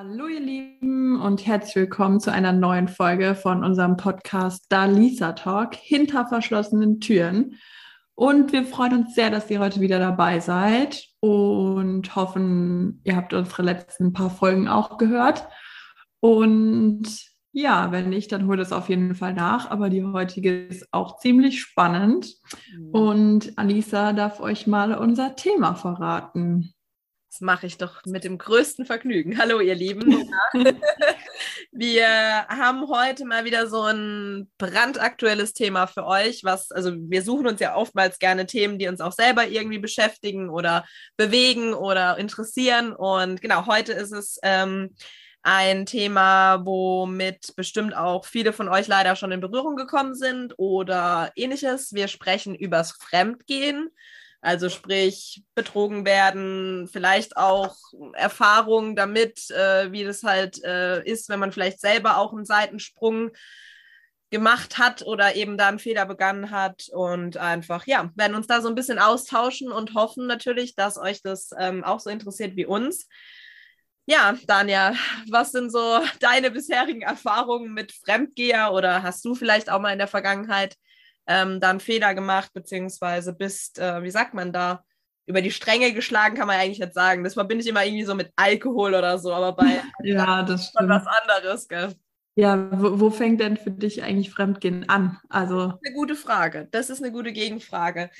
Hallo ihr Lieben und herzlich willkommen zu einer neuen Folge von unserem Podcast Da Lisa Talk hinter verschlossenen Türen. Und wir freuen uns sehr, dass ihr heute wieder dabei seid und hoffen, ihr habt unsere letzten paar Folgen auch gehört. Und ja, wenn nicht, dann holt es auf jeden Fall nach. Aber die heutige ist auch ziemlich spannend. Mhm. Und Anissa darf euch mal unser Thema verraten. Das mache ich doch mit dem größten Vergnügen. Hallo, ihr Lieben. wir haben heute mal wieder so ein brandaktuelles Thema für euch, was, also wir suchen uns ja oftmals gerne Themen, die uns auch selber irgendwie beschäftigen oder bewegen oder interessieren. Und genau, heute ist es ähm, ein Thema, womit bestimmt auch viele von euch leider schon in Berührung gekommen sind oder ähnliches. Wir sprechen übers Fremdgehen. Also sprich, betrogen werden, vielleicht auch Erfahrungen damit, äh, wie das halt äh, ist, wenn man vielleicht selber auch einen Seitensprung gemacht hat oder eben da einen Fehler begangen hat und einfach, ja, werden uns da so ein bisschen austauschen und hoffen natürlich, dass euch das ähm, auch so interessiert wie uns. Ja, Daniel, was sind so deine bisherigen Erfahrungen mit Fremdgeher oder hast du vielleicht auch mal in der Vergangenheit ähm, da einen Fehler gemacht, beziehungsweise bist, äh, wie sagt man da, über die Stränge geschlagen, kann man eigentlich nicht sagen. Das verbinde ich immer irgendwie so mit Alkohol oder so, aber bei ja, das ist schon was anderes, gell? Ja, wo, wo, fängt denn für dich eigentlich Fremdgehen an? Also eine gute Frage. Das ist eine gute Gegenfrage.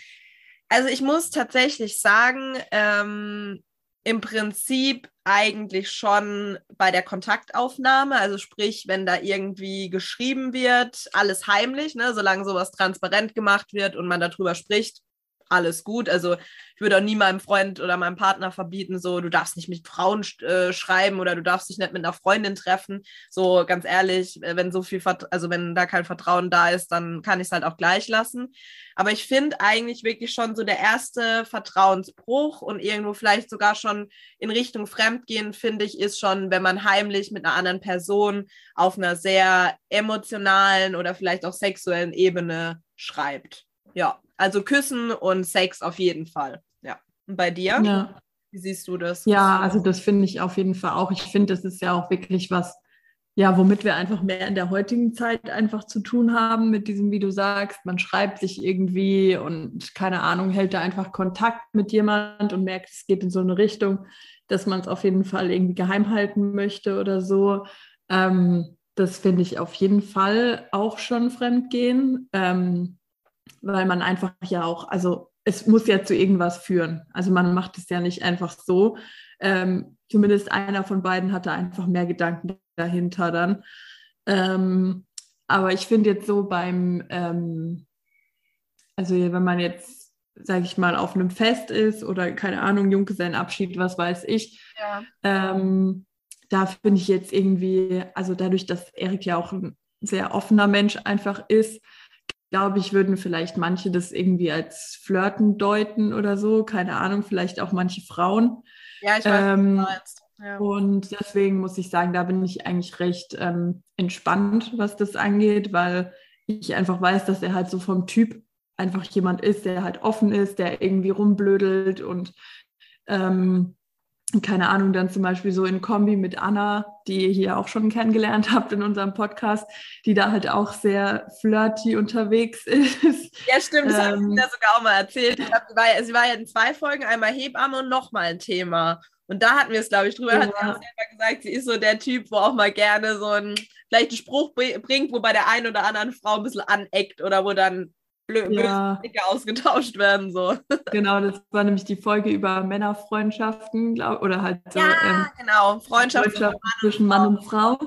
Also ich muss tatsächlich sagen, ähm, im Prinzip eigentlich schon bei der Kontaktaufnahme, also sprich, wenn da irgendwie geschrieben wird, alles heimlich, ne, solange sowas transparent gemacht wird und man darüber spricht, alles gut. Also ich würde auch nie meinem Freund oder meinem Partner verbieten, so du darfst nicht mit Frauen äh, schreiben oder du darfst dich nicht mit einer Freundin treffen. So ganz ehrlich, äh, wenn so viel, Vert also wenn da kein Vertrauen da ist, dann kann ich es halt auch gleich lassen. Aber ich finde eigentlich wirklich schon so der erste Vertrauensbruch und irgendwo vielleicht sogar schon in Richtung Fremdgehen, finde ich, ist schon, wenn man heimlich mit einer anderen Person auf einer sehr emotionalen oder vielleicht auch sexuellen Ebene schreibt. Ja. Also Küssen und Sex auf jeden Fall. Ja. Und bei dir? Ja. Wie siehst du das? Ja, also das finde ich auf jeden Fall auch. Ich finde, das ist ja auch wirklich was, ja, womit wir einfach mehr in der heutigen Zeit einfach zu tun haben, mit diesem, wie du sagst, man schreibt sich irgendwie und keine Ahnung, hält da einfach Kontakt mit jemand und merkt, es geht in so eine Richtung, dass man es auf jeden Fall irgendwie geheim halten möchte oder so. Ähm, das finde ich auf jeden Fall auch schon Fremdgehen. Ähm, weil man einfach ja auch, also es muss ja zu irgendwas führen. Also man macht es ja nicht einfach so. Ähm, zumindest einer von beiden hatte einfach mehr Gedanken dahinter dann. Ähm, aber ich finde jetzt so beim, ähm, also wenn man jetzt, sage ich mal, auf einem Fest ist oder keine Ahnung, Junggesellenabschied, was weiß ich, ja. Ähm, da finde ich jetzt irgendwie, also dadurch, dass Erik ja auch ein sehr offener Mensch einfach ist, glaube ich, würden vielleicht manche das irgendwie als Flirten deuten oder so. Keine Ahnung, vielleicht auch manche Frauen. Ja, ich weiß, ähm, ja. Und deswegen muss ich sagen, da bin ich eigentlich recht ähm, entspannt, was das angeht, weil ich einfach weiß, dass er halt so vom Typ einfach jemand ist, der halt offen ist, der irgendwie rumblödelt und ähm, keine Ahnung, dann zum Beispiel so in Kombi mit Anna, die ihr hier auch schon kennengelernt habt in unserem Podcast, die da halt auch sehr flirty unterwegs ist. Ja, stimmt, das ähm, habe ich mir sogar auch mal erzählt. Glaub, sie, war ja, sie war ja in zwei Folgen, einmal Hebamme und nochmal ein Thema. Und da hatten wir es, glaube ich, drüber, ja. hat sie auch selber gesagt, sie ist so der Typ, wo auch mal gerne so ein, vielleicht einen Spruch bringt, wo bei der einen oder anderen Frau ein bisschen aneckt oder wo dann blöd, ja. ausgetauscht werden. So. Genau, das war nämlich die Folge über Männerfreundschaften, glaub, oder halt so. Ja, ähm, genau, Freundschaft, Freundschaft zwischen Mann und Frau.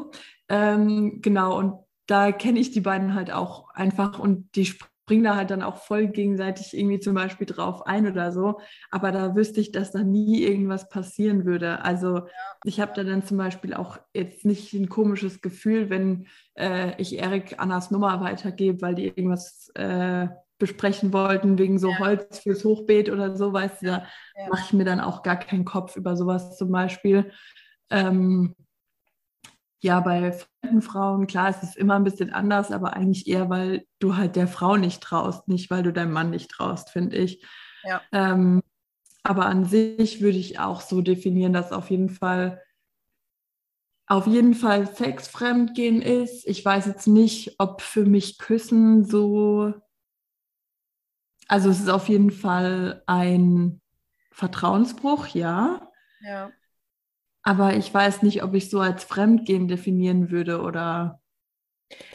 Ähm, genau, und da kenne ich die beiden halt auch einfach und die springen da halt dann auch voll gegenseitig irgendwie zum Beispiel drauf ein oder so. Aber da wüsste ich, dass da nie irgendwas passieren würde. Also ja. ich habe da dann zum Beispiel auch jetzt nicht ein komisches Gefühl, wenn äh, ich Erik Annas Nummer weitergebe, weil die irgendwas äh, besprechen wollten wegen so ja. Holz fürs Hochbeet oder so, weißt du, da ja. mache ich mir dann auch gar keinen Kopf über sowas zum Beispiel. Ähm, ja, bei fremden Frauen, klar, es ist immer ein bisschen anders, aber eigentlich eher, weil du halt der Frau nicht traust, nicht weil du deinem Mann nicht traust, finde ich. Ja. Ähm, aber an sich würde ich auch so definieren, dass auf jeden Fall auf jeden Fall Sexfremdgehen ist. Ich weiß jetzt nicht, ob für mich Küssen so. Also es ist auf jeden Fall ein Vertrauensbruch, ja. Ja. Aber ich weiß nicht, ob ich so als Fremdgehen definieren würde oder.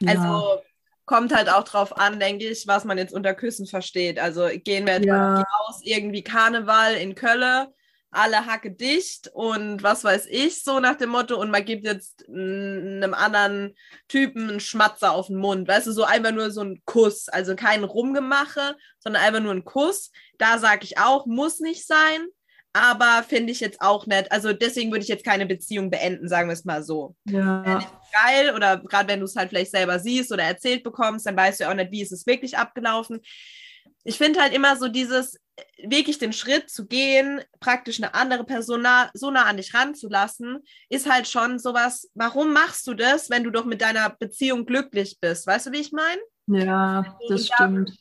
Ja. Also kommt halt auch drauf an, denke ich, was man jetzt unter Küssen versteht. Also gehen wir jetzt ja. mal aus, irgendwie Karneval in Köln, alle Hacke dicht und was weiß ich, so nach dem Motto, und man gibt jetzt einem anderen Typen einen Schmatzer auf den Mund. Weißt du, so einfach nur so ein Kuss. Also kein Rumgemache, sondern einfach nur ein Kuss. Da sage ich auch, muss nicht sein aber finde ich jetzt auch nett. Also deswegen würde ich jetzt keine Beziehung beenden, sagen wir es mal so. Ja. Geil oder gerade wenn du es halt vielleicht selber siehst oder erzählt bekommst, dann weißt du ja auch nicht, wie ist es wirklich abgelaufen. Ich finde halt immer so dieses wirklich den Schritt zu gehen, praktisch eine andere Person nah, so nah an dich ranzulassen, ist halt schon sowas, warum machst du das, wenn du doch mit deiner Beziehung glücklich bist? Weißt du, wie ich meine? Ja, das stimmt.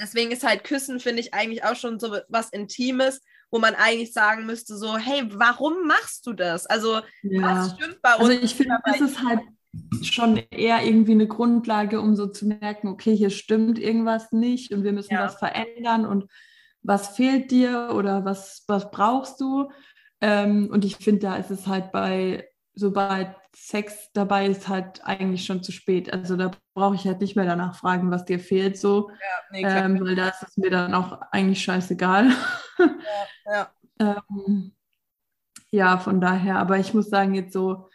Deswegen ist halt Küssen, finde ich, eigentlich auch schon so was Intimes, wo man eigentlich sagen müsste, so, hey, warum machst du das? Also, ja. was stimmt bei also uns? Also ich finde, das ist halt schon eher irgendwie eine Grundlage, um so zu merken, okay, hier stimmt irgendwas nicht und wir müssen ja. was verändern und was fehlt dir oder was, was brauchst du? Ähm, und ich finde, da ist es halt bei sobald Sex dabei ist, halt eigentlich schon zu spät. Also da brauche ich halt nicht mehr danach fragen, was dir fehlt, so. Ja, nee, ähm, weil da ist es mir dann auch eigentlich scheißegal. Ja, ja. ähm, ja, von daher, aber ich muss sagen, jetzt so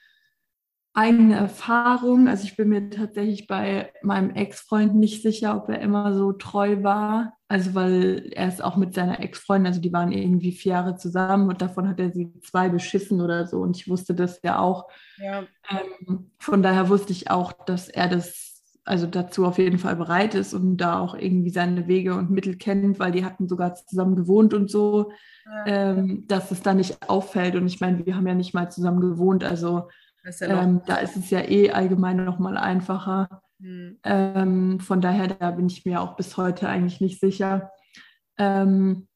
eigene Erfahrung, also ich bin mir tatsächlich bei meinem Ex-Freund nicht sicher, ob er immer so treu war. Also weil er ist auch mit seiner Ex-Freundin, also die waren irgendwie vier Jahre zusammen und davon hat er sie zwei beschissen oder so. Und ich wusste das ja auch. Ja. Ähm, von daher wusste ich auch, dass er das also dazu auf jeden Fall bereit ist und da auch irgendwie seine Wege und Mittel kennt, weil die hatten sogar zusammen gewohnt und so, ja. ähm, dass es da nicht auffällt. Und ich meine, wir haben ja nicht mal zusammen gewohnt, also ja ähm, da ist es ja eh allgemein nochmal einfacher. Mhm. Ähm, von daher, da bin ich mir auch bis heute eigentlich nicht sicher. Ähm,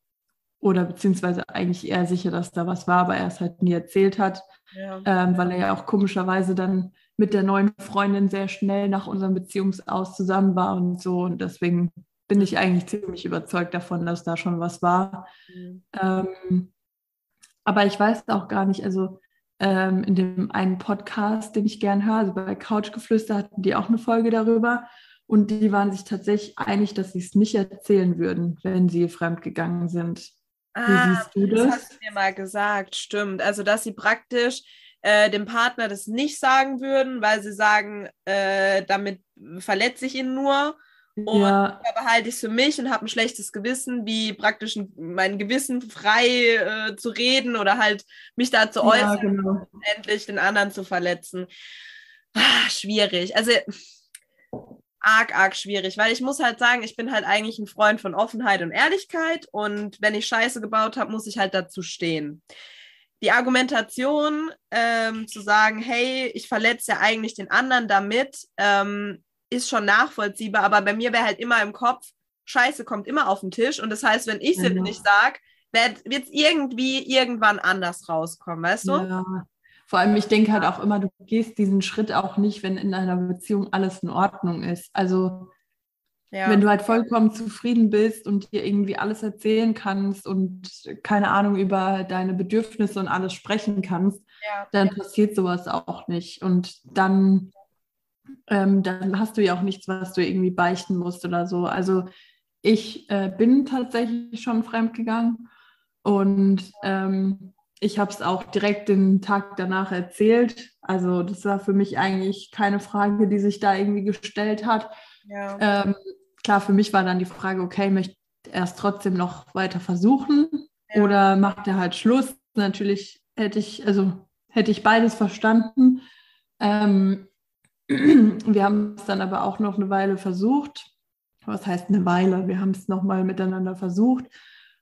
oder beziehungsweise eigentlich eher sicher, dass da was war, aber er es halt nie erzählt hat, ja. Ähm, weil er ja auch komischerweise dann mit der neuen Freundin sehr schnell nach unserem Beziehungsaus zusammen war und so. Und deswegen bin ich eigentlich ziemlich überzeugt davon, dass da schon was war. Mhm. Ähm, aber ich weiß auch gar nicht, also ähm, in dem einen Podcast, den ich gern höre, also bei Couchgeflüster hatten die auch eine Folge darüber. Und die waren sich tatsächlich einig, dass sie es nicht erzählen würden, wenn sie fremdgegangen sind. Ah, Wie siehst du das? Das hast du mir mal gesagt, stimmt. Also, dass sie praktisch äh, dem Partner das nicht sagen würden, weil sie sagen, äh, damit verletze ich ihn nur. Und ja. behalte ich es für mich und habe ein schlechtes Gewissen, wie praktisch mein Gewissen frei äh, zu reden oder halt mich da zu äußern ja, genau. und endlich den anderen zu verletzen. Ah, schwierig. Also arg, arg schwierig, weil ich muss halt sagen, ich bin halt eigentlich ein Freund von Offenheit und Ehrlichkeit und wenn ich Scheiße gebaut habe, muss ich halt dazu stehen. Die Argumentation ähm, zu sagen, hey, ich verletze ja eigentlich den anderen damit, ähm, ist schon nachvollziehbar, aber bei mir wäre halt immer im Kopf, Scheiße kommt immer auf den Tisch und das heißt, wenn ich es ja. nicht sage, wird es irgendwie irgendwann anders rauskommen, weißt du? Ja. Vor allem, ich denke halt auch immer, du gehst diesen Schritt auch nicht, wenn in einer Beziehung alles in Ordnung ist. Also ja. wenn du halt vollkommen zufrieden bist und dir irgendwie alles erzählen kannst und keine Ahnung über deine Bedürfnisse und alles sprechen kannst, ja. dann passiert sowas auch nicht. Und dann ähm, dann hast du ja auch nichts, was du irgendwie beichten musst oder so. Also ich äh, bin tatsächlich schon fremdgegangen und ähm, ich habe es auch direkt den Tag danach erzählt. Also das war für mich eigentlich keine Frage, die sich da irgendwie gestellt hat. Ja. Ähm, klar, für mich war dann die Frage, okay, möchte er es trotzdem noch weiter versuchen ja. oder macht er halt Schluss? Natürlich hätte ich, also hätte ich beides verstanden. Ähm, wir haben es dann aber auch noch eine Weile versucht. Was heißt eine Weile? Wir haben es nochmal miteinander versucht.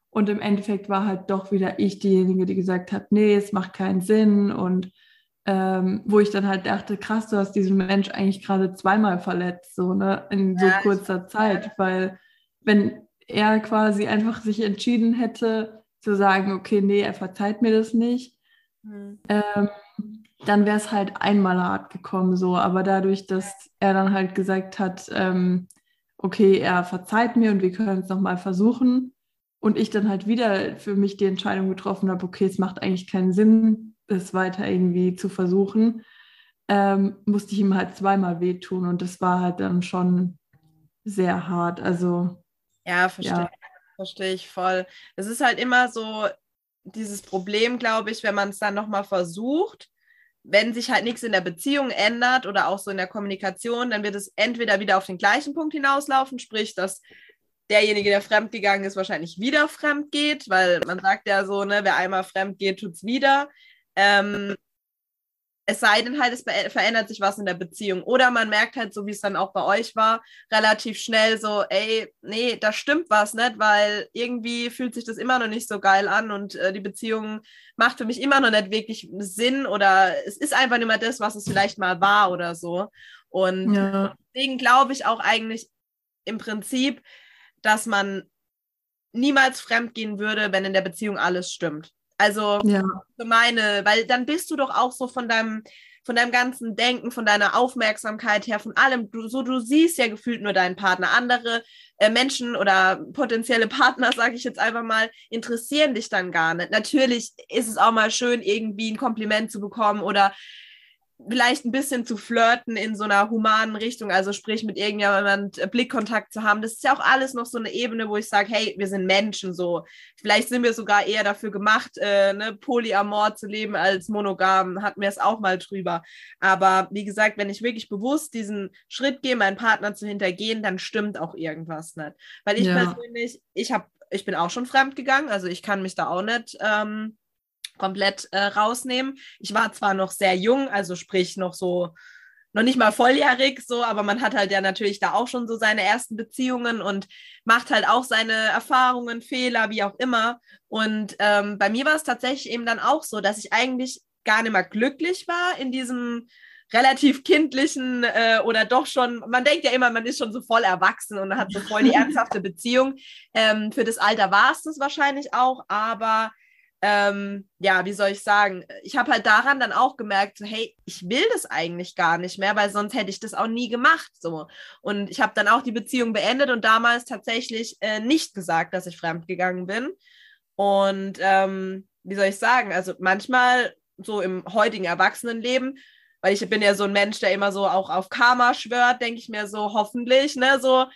Und im Endeffekt war halt doch wieder ich diejenige, die gesagt hat, nee, es macht keinen Sinn. Und ähm, wo ich dann halt dachte, krass, du hast diesen Mensch eigentlich gerade zweimal verletzt, so ne, in so ja, kurzer Zeit. Weil wenn er quasi einfach sich entschieden hätte zu sagen, okay, nee, er verzeiht mir das nicht, mhm. ähm, dann wäre es halt einmal hart gekommen so. Aber dadurch, dass er dann halt gesagt hat, ähm, okay, er verzeiht mir und wir können es nochmal versuchen. Und ich dann halt wieder für mich die Entscheidung getroffen habe, okay, es macht eigentlich keinen Sinn, es weiter irgendwie zu versuchen, ähm, musste ich ihm halt zweimal wehtun. Und das war halt dann schon sehr hart. Also. Ja, verstehe. Ja. Verstehe ich voll. Es ist halt immer so dieses Problem, glaube ich, wenn man es dann nochmal versucht wenn sich halt nichts in der Beziehung ändert oder auch so in der Kommunikation, dann wird es entweder wieder auf den gleichen Punkt hinauslaufen, sprich, dass derjenige, der fremdgegangen ist, wahrscheinlich wieder fremd geht, weil man sagt ja so, ne, wer einmal fremd geht, tut es wieder. Ähm, es sei denn halt, es verändert sich was in der Beziehung. Oder man merkt halt, so wie es dann auch bei euch war, relativ schnell so, ey, nee, da stimmt was nicht, weil irgendwie fühlt sich das immer noch nicht so geil an und äh, die Beziehung macht für mich immer noch nicht wirklich Sinn oder es ist einfach nicht mehr das, was es vielleicht mal war oder so. Und ja. deswegen glaube ich auch eigentlich im Prinzip, dass man niemals fremd gehen würde, wenn in der Beziehung alles stimmt. Also ja. für meine, weil dann bist du doch auch so von deinem, von deinem ganzen Denken, von deiner Aufmerksamkeit her, von allem. Du, so, du siehst ja gefühlt nur deinen Partner. Andere äh, Menschen oder potenzielle Partner, sage ich jetzt einfach mal, interessieren dich dann gar nicht. Natürlich ist es auch mal schön, irgendwie ein Kompliment zu bekommen oder vielleicht ein bisschen zu flirten in so einer humanen Richtung, also sprich mit irgendjemand äh, Blickkontakt zu haben. Das ist ja auch alles noch so eine Ebene, wo ich sage, hey, wir sind Menschen so. Vielleicht sind wir sogar eher dafür gemacht, äh, ne, Polyamor zu leben als monogam. Hatten wir es auch mal drüber. Aber wie gesagt, wenn ich wirklich bewusst diesen Schritt gehe, meinen Partner zu hintergehen, dann stimmt auch irgendwas nicht. Weil ich ja. persönlich, ich habe, ich bin auch schon fremd gegangen, also ich kann mich da auch nicht ähm, komplett äh, rausnehmen. Ich war zwar noch sehr jung, also sprich noch so noch nicht mal volljährig so, aber man hat halt ja natürlich da auch schon so seine ersten Beziehungen und macht halt auch seine Erfahrungen, Fehler, wie auch immer. Und ähm, bei mir war es tatsächlich eben dann auch so, dass ich eigentlich gar nicht mehr glücklich war in diesem relativ kindlichen äh, oder doch schon, man denkt ja immer, man ist schon so voll erwachsen und hat so voll die ernsthafte Beziehung. Ähm, für das Alter war es das wahrscheinlich auch, aber ähm, ja, wie soll ich sagen, ich habe halt daran dann auch gemerkt, so, hey, ich will das eigentlich gar nicht mehr, weil sonst hätte ich das auch nie gemacht. So. Und ich habe dann auch die Beziehung beendet und damals tatsächlich äh, nicht gesagt, dass ich fremdgegangen bin. Und ähm, wie soll ich sagen, also manchmal so im heutigen Erwachsenenleben, weil ich bin ja so ein Mensch, der immer so auch auf Karma schwört, denke ich mir so, hoffentlich, ne, so,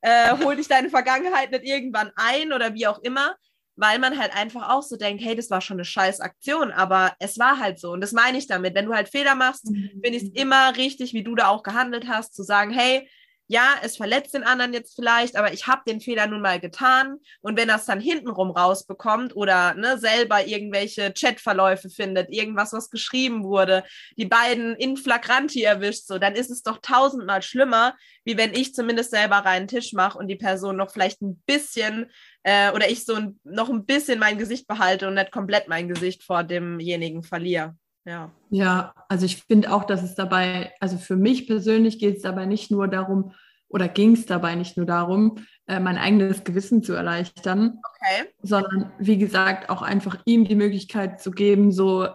äh, hol dich deine Vergangenheit nicht irgendwann ein oder wie auch immer weil man halt einfach auch so denkt, hey, das war schon eine scheiß Aktion, aber es war halt so. Und das meine ich damit. Wenn du halt Fehler machst, mhm. finde ich es immer richtig, wie du da auch gehandelt hast, zu sagen, hey, ja, es verletzt den anderen jetzt vielleicht, aber ich habe den Fehler nun mal getan. Und wenn er es dann hintenrum rausbekommt oder ne, selber irgendwelche Chatverläufe findet, irgendwas, was geschrieben wurde, die beiden in flagranti erwischt, so, dann ist es doch tausendmal schlimmer, wie wenn ich zumindest selber reinen Tisch mache und die Person noch vielleicht ein bisschen äh, oder ich so ein, noch ein bisschen mein Gesicht behalte und nicht komplett mein Gesicht vor demjenigen verliere. Ja. Ja, also ich finde auch, dass es dabei, also für mich persönlich geht es dabei nicht nur darum, oder ging es dabei nicht nur darum, äh, mein eigenes Gewissen zu erleichtern, okay. sondern wie gesagt auch einfach ihm die Möglichkeit zu geben, so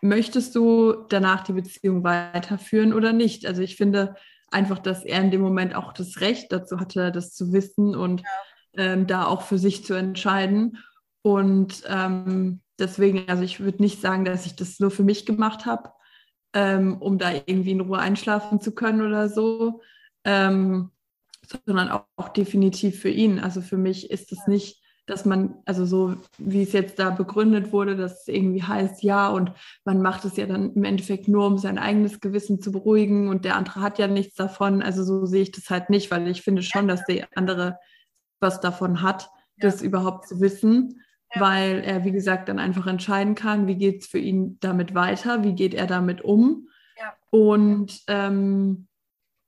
möchtest du danach die Beziehung weiterführen oder nicht. Also ich finde einfach, dass er in dem Moment auch das Recht dazu hatte, das zu wissen und ja. Ähm, da auch für sich zu entscheiden. Und ähm, deswegen, also ich würde nicht sagen, dass ich das nur für mich gemacht habe, ähm, um da irgendwie in Ruhe einschlafen zu können oder so, ähm, sondern auch, auch, definitiv für ihn. Also für mich ist es nicht, dass man, also so wie es jetzt da begründet wurde, dass es irgendwie heißt, ja, und man macht es ja dann im Endeffekt nur, um sein eigenes Gewissen zu beruhigen und der andere hat ja nichts davon. Also so sehe ich das halt nicht, weil ich finde schon, dass der andere was davon hat, das überhaupt zu wissen weil er, wie gesagt, dann einfach entscheiden kann, wie geht es für ihn damit weiter, wie geht er damit um. Ja. Und ähm,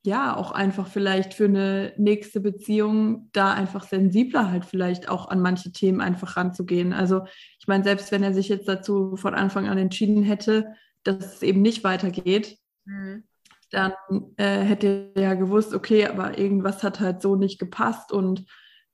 ja, auch einfach vielleicht für eine nächste Beziehung da einfach sensibler halt vielleicht auch an manche Themen einfach ranzugehen. Also ich meine, selbst wenn er sich jetzt dazu von Anfang an entschieden hätte, dass es eben nicht weitergeht, mhm. dann äh, hätte er ja gewusst, okay, aber irgendwas hat halt so nicht gepasst und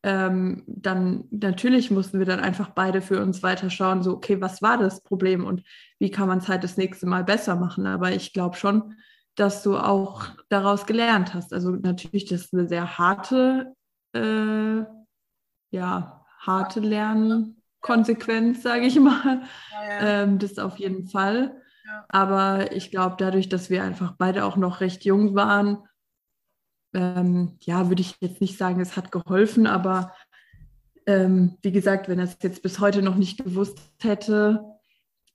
ähm, dann natürlich mussten wir dann einfach beide für uns weiterschauen, so, okay, was war das Problem und wie kann man es halt das nächste Mal besser machen. Aber ich glaube schon, dass du auch daraus gelernt hast. Also natürlich, das ist eine sehr harte, äh, ja, harte Lernkonsequenz, sage ich mal. Ja, ja. Ähm, das auf jeden Fall. Ja. Aber ich glaube, dadurch, dass wir einfach beide auch noch recht jung waren, ähm, ja, würde ich jetzt nicht sagen, es hat geholfen, aber ähm, wie gesagt, wenn er es jetzt bis heute noch nicht gewusst hätte,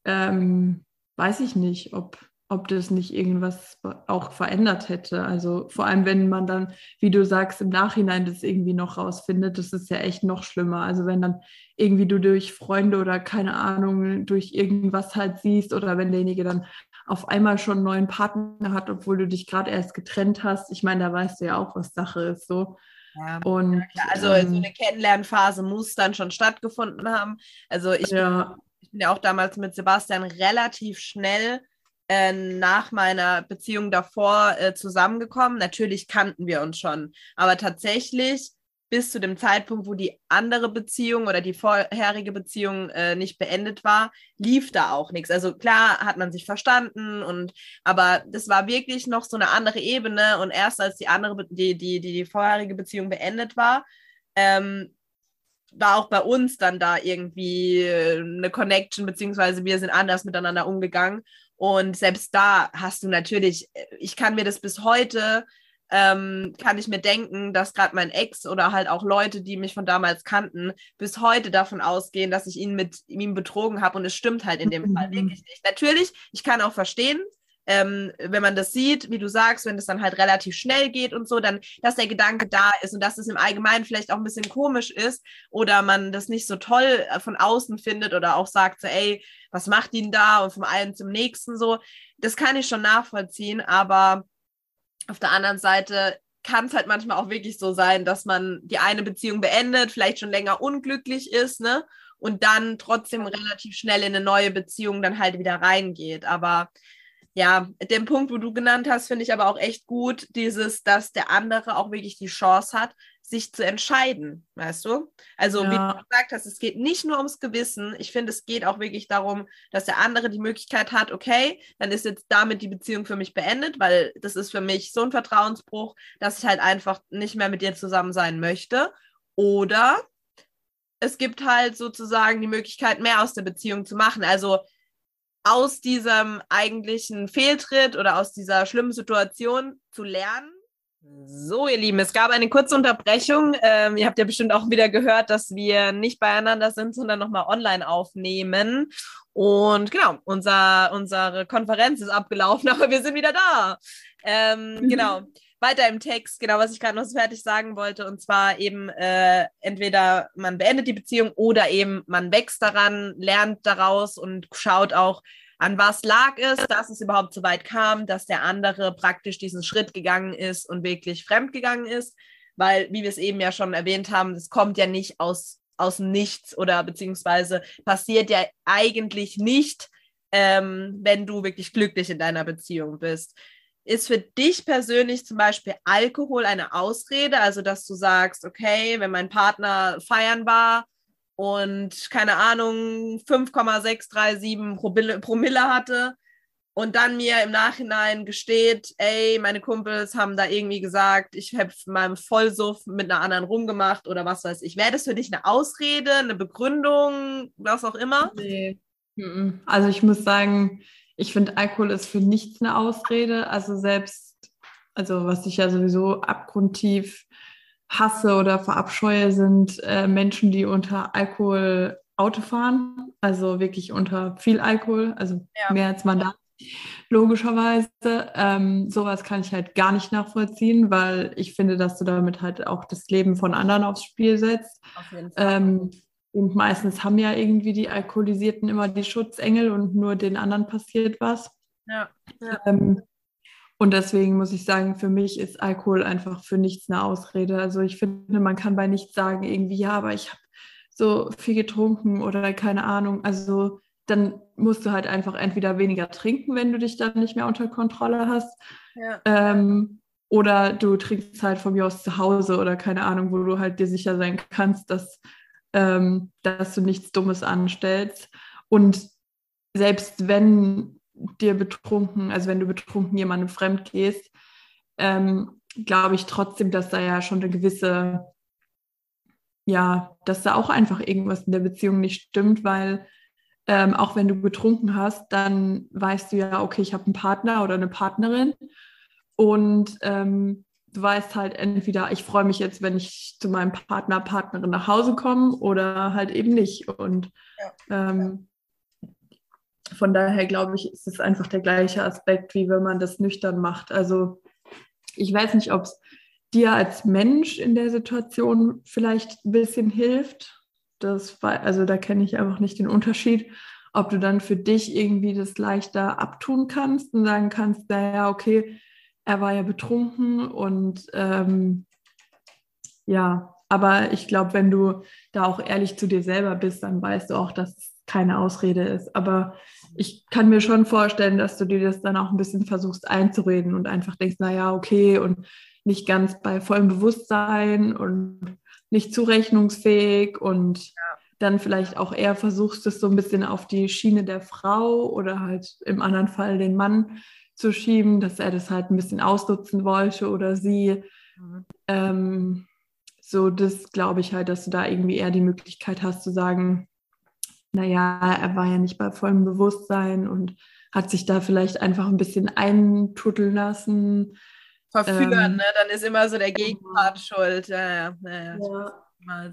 ähm, weiß ich nicht, ob, ob das nicht irgendwas auch verändert hätte. Also vor allem, wenn man dann, wie du sagst, im Nachhinein das irgendwie noch rausfindet, das ist ja echt noch schlimmer. Also wenn dann irgendwie du durch Freunde oder keine Ahnung, durch irgendwas halt siehst oder wenn derjenige dann auf einmal schon einen neuen Partner hat, obwohl du dich gerade erst getrennt hast. Ich meine, da weißt du ja auch, was Sache ist. So. Ja, und, ja, also ähm, so eine Kennenlernphase muss dann schon stattgefunden haben. Also ich, ja. bin, ich bin ja auch damals mit Sebastian relativ schnell äh, nach meiner Beziehung davor äh, zusammengekommen. Natürlich kannten wir uns schon, aber tatsächlich bis zu dem Zeitpunkt, wo die andere Beziehung oder die vorherige Beziehung äh, nicht beendet war, lief da auch nichts. Also klar hat man sich verstanden und aber das war wirklich noch so eine andere Ebene und erst als die andere, die, die, die, die vorherige Beziehung beendet war, ähm, war auch bei uns dann da irgendwie eine Connection, beziehungsweise wir sind anders miteinander umgegangen. Und selbst da hast du natürlich, ich kann mir das bis heute ähm, kann ich mir denken, dass gerade mein Ex oder halt auch Leute, die mich von damals kannten, bis heute davon ausgehen, dass ich ihn mit ihm betrogen habe und es stimmt halt in dem. Fall wirklich nicht. Natürlich, ich kann auch verstehen, ähm, wenn man das sieht, wie du sagst, wenn es dann halt relativ schnell geht und so, dann, dass der Gedanke da ist und dass es im Allgemeinen vielleicht auch ein bisschen komisch ist oder man das nicht so toll äh, von außen findet oder auch sagt so, ey, was macht ihn da und vom einen zum nächsten so, das kann ich schon nachvollziehen, aber auf der anderen Seite kann es halt manchmal auch wirklich so sein, dass man die eine Beziehung beendet, vielleicht schon länger unglücklich ist, ne? Und dann trotzdem relativ schnell in eine neue Beziehung dann halt wieder reingeht. Aber ja, den Punkt, wo du genannt hast, finde ich aber auch echt gut, dieses, dass der andere auch wirklich die Chance hat, sich zu entscheiden, weißt du? Also, ja. wie du gesagt hast, es geht nicht nur ums Gewissen. Ich finde, es geht auch wirklich darum, dass der andere die Möglichkeit hat, okay, dann ist jetzt damit die Beziehung für mich beendet, weil das ist für mich so ein Vertrauensbruch, dass ich halt einfach nicht mehr mit dir zusammen sein möchte. Oder es gibt halt sozusagen die Möglichkeit, mehr aus der Beziehung zu machen. Also, aus diesem eigentlichen Fehltritt oder aus dieser schlimmen Situation zu lernen. So, ihr Lieben, es gab eine kurze Unterbrechung. Ähm, ihr habt ja bestimmt auch wieder gehört, dass wir nicht beieinander sind, sondern nochmal online aufnehmen. Und genau, unser, unsere Konferenz ist abgelaufen, aber wir sind wieder da. Ähm, mhm. Genau weiter im Text, genau, was ich gerade noch so fertig sagen wollte, und zwar eben äh, entweder man beendet die Beziehung oder eben man wächst daran, lernt daraus und schaut auch, an was lag es, dass es überhaupt so weit kam, dass der andere praktisch diesen Schritt gegangen ist und wirklich fremd gegangen ist, weil, wie wir es eben ja schon erwähnt haben, das kommt ja nicht aus, aus Nichts oder beziehungsweise passiert ja eigentlich nicht, ähm, wenn du wirklich glücklich in deiner Beziehung bist. Ist für dich persönlich zum Beispiel Alkohol eine Ausrede? Also, dass du sagst, okay, wenn mein Partner feiern war und keine Ahnung, 5,637 Promille, hatte und dann mir im Nachhinein gesteht, ey, meine Kumpels haben da irgendwie gesagt, ich habe meinem Vollsuff mit einer anderen rumgemacht oder was weiß ich. Wäre das für dich eine Ausrede, eine Begründung, was auch immer? Nee. Also ich muss sagen, ich finde, Alkohol ist für nichts eine Ausrede. Also selbst, also was ich ja sowieso abgrundtief hasse oder verabscheue, sind äh, Menschen, die unter Alkohol Auto fahren. Also wirklich unter viel Alkohol, also ja. mehr als man darf. Logischerweise. Ähm, sowas kann ich halt gar nicht nachvollziehen, weil ich finde, dass du damit halt auch das Leben von anderen aufs Spiel setzt. Ähm, und meistens haben ja irgendwie die Alkoholisierten immer die Schutzengel und nur den anderen passiert was. Ja. ja. Ähm, und deswegen muss ich sagen, für mich ist Alkohol einfach für nichts eine Ausrede. Also ich finde, man kann bei nichts sagen, irgendwie, ja, aber ich habe so viel getrunken oder keine Ahnung. Also dann musst du halt einfach entweder weniger trinken, wenn du dich dann nicht mehr unter Kontrolle hast. Ja. Ähm, Oder du trinkst halt von mir aus zu Hause oder keine Ahnung, wo du halt dir sicher sein kannst, dass, ähm, dass du nichts Dummes anstellst. Und selbst wenn dir betrunken, also wenn du betrunken jemandem fremd gehst, ähm, glaube ich trotzdem, dass da ja schon eine gewisse, ja, dass da auch einfach irgendwas in der Beziehung nicht stimmt, weil ähm, auch wenn du betrunken hast, dann weißt du ja, okay, ich habe einen Partner oder eine Partnerin und ähm, du weißt halt entweder, ich freue mich jetzt, wenn ich zu meinem Partner, Partnerin nach Hause komme oder halt eben nicht. Und ja. ähm, von daher glaube ich, ist es einfach der gleiche Aspekt, wie wenn man das nüchtern macht. Also ich weiß nicht, ob es dir als Mensch in der Situation vielleicht ein bisschen hilft. Das war, also da kenne ich einfach nicht den Unterschied, ob du dann für dich irgendwie das leichter abtun kannst und sagen kannst, naja, okay, er war ja betrunken und ähm, ja, aber ich glaube, wenn du da auch ehrlich zu dir selber bist, dann weißt du auch, dass es keine Ausrede ist. Aber ich kann mir schon vorstellen, dass du dir das dann auch ein bisschen versuchst einzureden und einfach denkst, naja, okay, und nicht ganz bei vollem Bewusstsein und nicht zurechnungsfähig und ja. dann vielleicht auch eher versuchst, es so ein bisschen auf die Schiene der Frau oder halt im anderen Fall den Mann zu schieben, dass er das halt ein bisschen ausnutzen wollte oder sie. Mhm. Ähm, so, das glaube ich halt, dass du da irgendwie eher die Möglichkeit hast zu sagen, naja, er war ja nicht bei vollem Bewusstsein und hat sich da vielleicht einfach ein bisschen eintutteln lassen. Verführen, ähm, ne? Dann ist immer so der Gegenpart schuld. Ja, ja, ja. ja. Ja,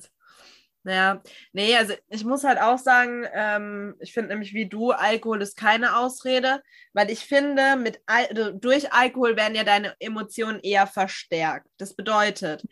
nee, also ich muss halt auch sagen, ähm, ich finde nämlich wie du, Alkohol ist keine Ausrede, weil ich finde, mit Al durch Alkohol werden ja deine Emotionen eher verstärkt. Das bedeutet,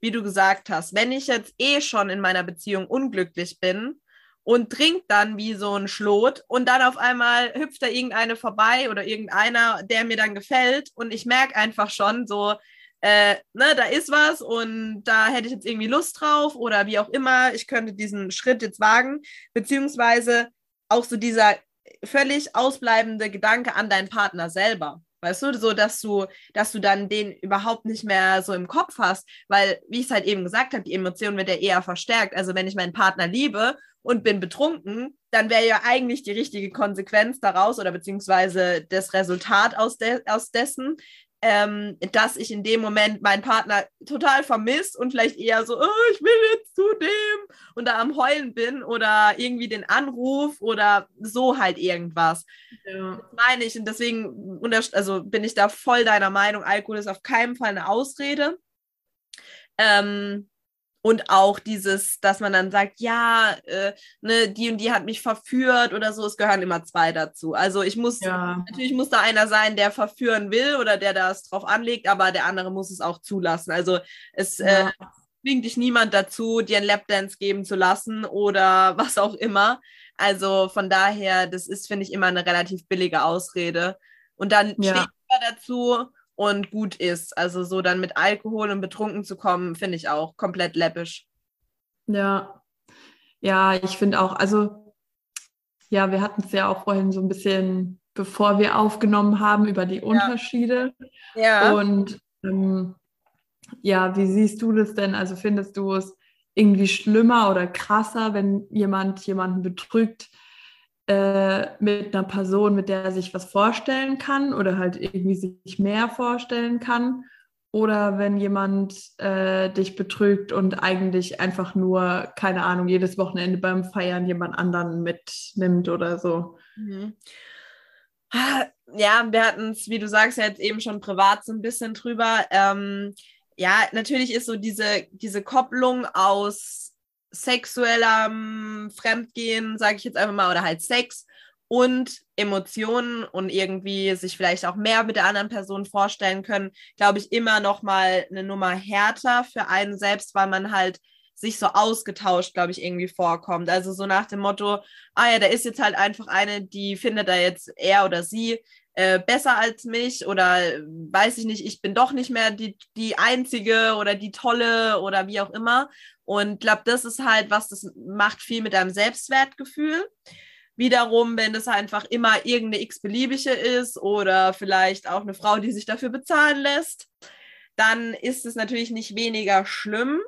wie du gesagt hast, wenn ich jetzt eh schon in meiner Beziehung unglücklich bin, und trinkt dann wie so ein Schlot und dann auf einmal hüpft da irgendeine vorbei oder irgendeiner, der mir dann gefällt und ich merke einfach schon so, äh, ne, da ist was und da hätte ich jetzt irgendwie Lust drauf oder wie auch immer, ich könnte diesen Schritt jetzt wagen, beziehungsweise auch so dieser völlig ausbleibende Gedanke an deinen Partner selber. Weißt du, so dass du, dass du dann den überhaupt nicht mehr so im Kopf hast, weil, wie ich es halt eben gesagt habe, die Emotion wird ja eher verstärkt. Also wenn ich meinen Partner liebe und bin betrunken, dann wäre ja eigentlich die richtige Konsequenz daraus oder beziehungsweise das Resultat aus, de aus dessen, ähm, dass ich in dem Moment meinen Partner total vermisst und vielleicht eher so, oh, ich will jetzt zu dem und da am Heulen bin oder irgendwie den Anruf oder so halt irgendwas. Ja. Das meine ich und deswegen also bin ich da voll deiner Meinung, Alkohol ist auf keinen Fall eine Ausrede. Ähm, und auch dieses, dass man dann sagt, ja, äh, ne, die und die hat mich verführt oder so, es gehören immer zwei dazu. Also ich muss, ja. natürlich muss da einer sein, der verführen will oder der das drauf anlegt, aber der andere muss es auch zulassen. Also es ja. äh, zwingt dich niemand dazu, dir einen Lapdance geben zu lassen oder was auch immer. Also von daher, das ist, finde ich, immer eine relativ billige Ausrede. Und dann ja. steht dazu, und gut ist. Also so dann mit Alkohol und betrunken zu kommen, finde ich auch komplett läppisch. Ja, ja, ich finde auch, also ja, wir hatten es ja auch vorhin so ein bisschen, bevor wir aufgenommen haben, über die Unterschiede. Ja. Und ähm, ja, wie siehst du das denn? Also findest du es irgendwie schlimmer oder krasser, wenn jemand jemanden betrügt, äh, mit einer Person, mit der er sich was vorstellen kann oder halt irgendwie sich mehr vorstellen kann. Oder wenn jemand äh, dich betrügt und eigentlich einfach nur, keine Ahnung, jedes Wochenende beim Feiern jemand anderen mitnimmt oder so. Mhm. Ja, wir hatten es, wie du sagst, ja jetzt eben schon privat so ein bisschen drüber. Ähm, ja, natürlich ist so diese, diese Kopplung aus sexuellem Fremdgehen, sage ich jetzt einfach mal, oder halt Sex und Emotionen und irgendwie sich vielleicht auch mehr mit der anderen Person vorstellen können, glaube ich, immer noch mal eine Nummer härter für einen selbst, weil man halt sich so ausgetauscht, glaube ich, irgendwie vorkommt. Also so nach dem Motto, ah ja, da ist jetzt halt einfach eine, die findet da jetzt er oder sie äh, besser als mich oder weiß ich nicht, ich bin doch nicht mehr die, die Einzige oder die Tolle oder wie auch immer. Und ich glaube, das ist halt was, das macht viel mit deinem Selbstwertgefühl. Wiederum, wenn es einfach immer irgendeine x-beliebige ist oder vielleicht auch eine Frau, die sich dafür bezahlen lässt, dann ist es natürlich nicht weniger schlimm.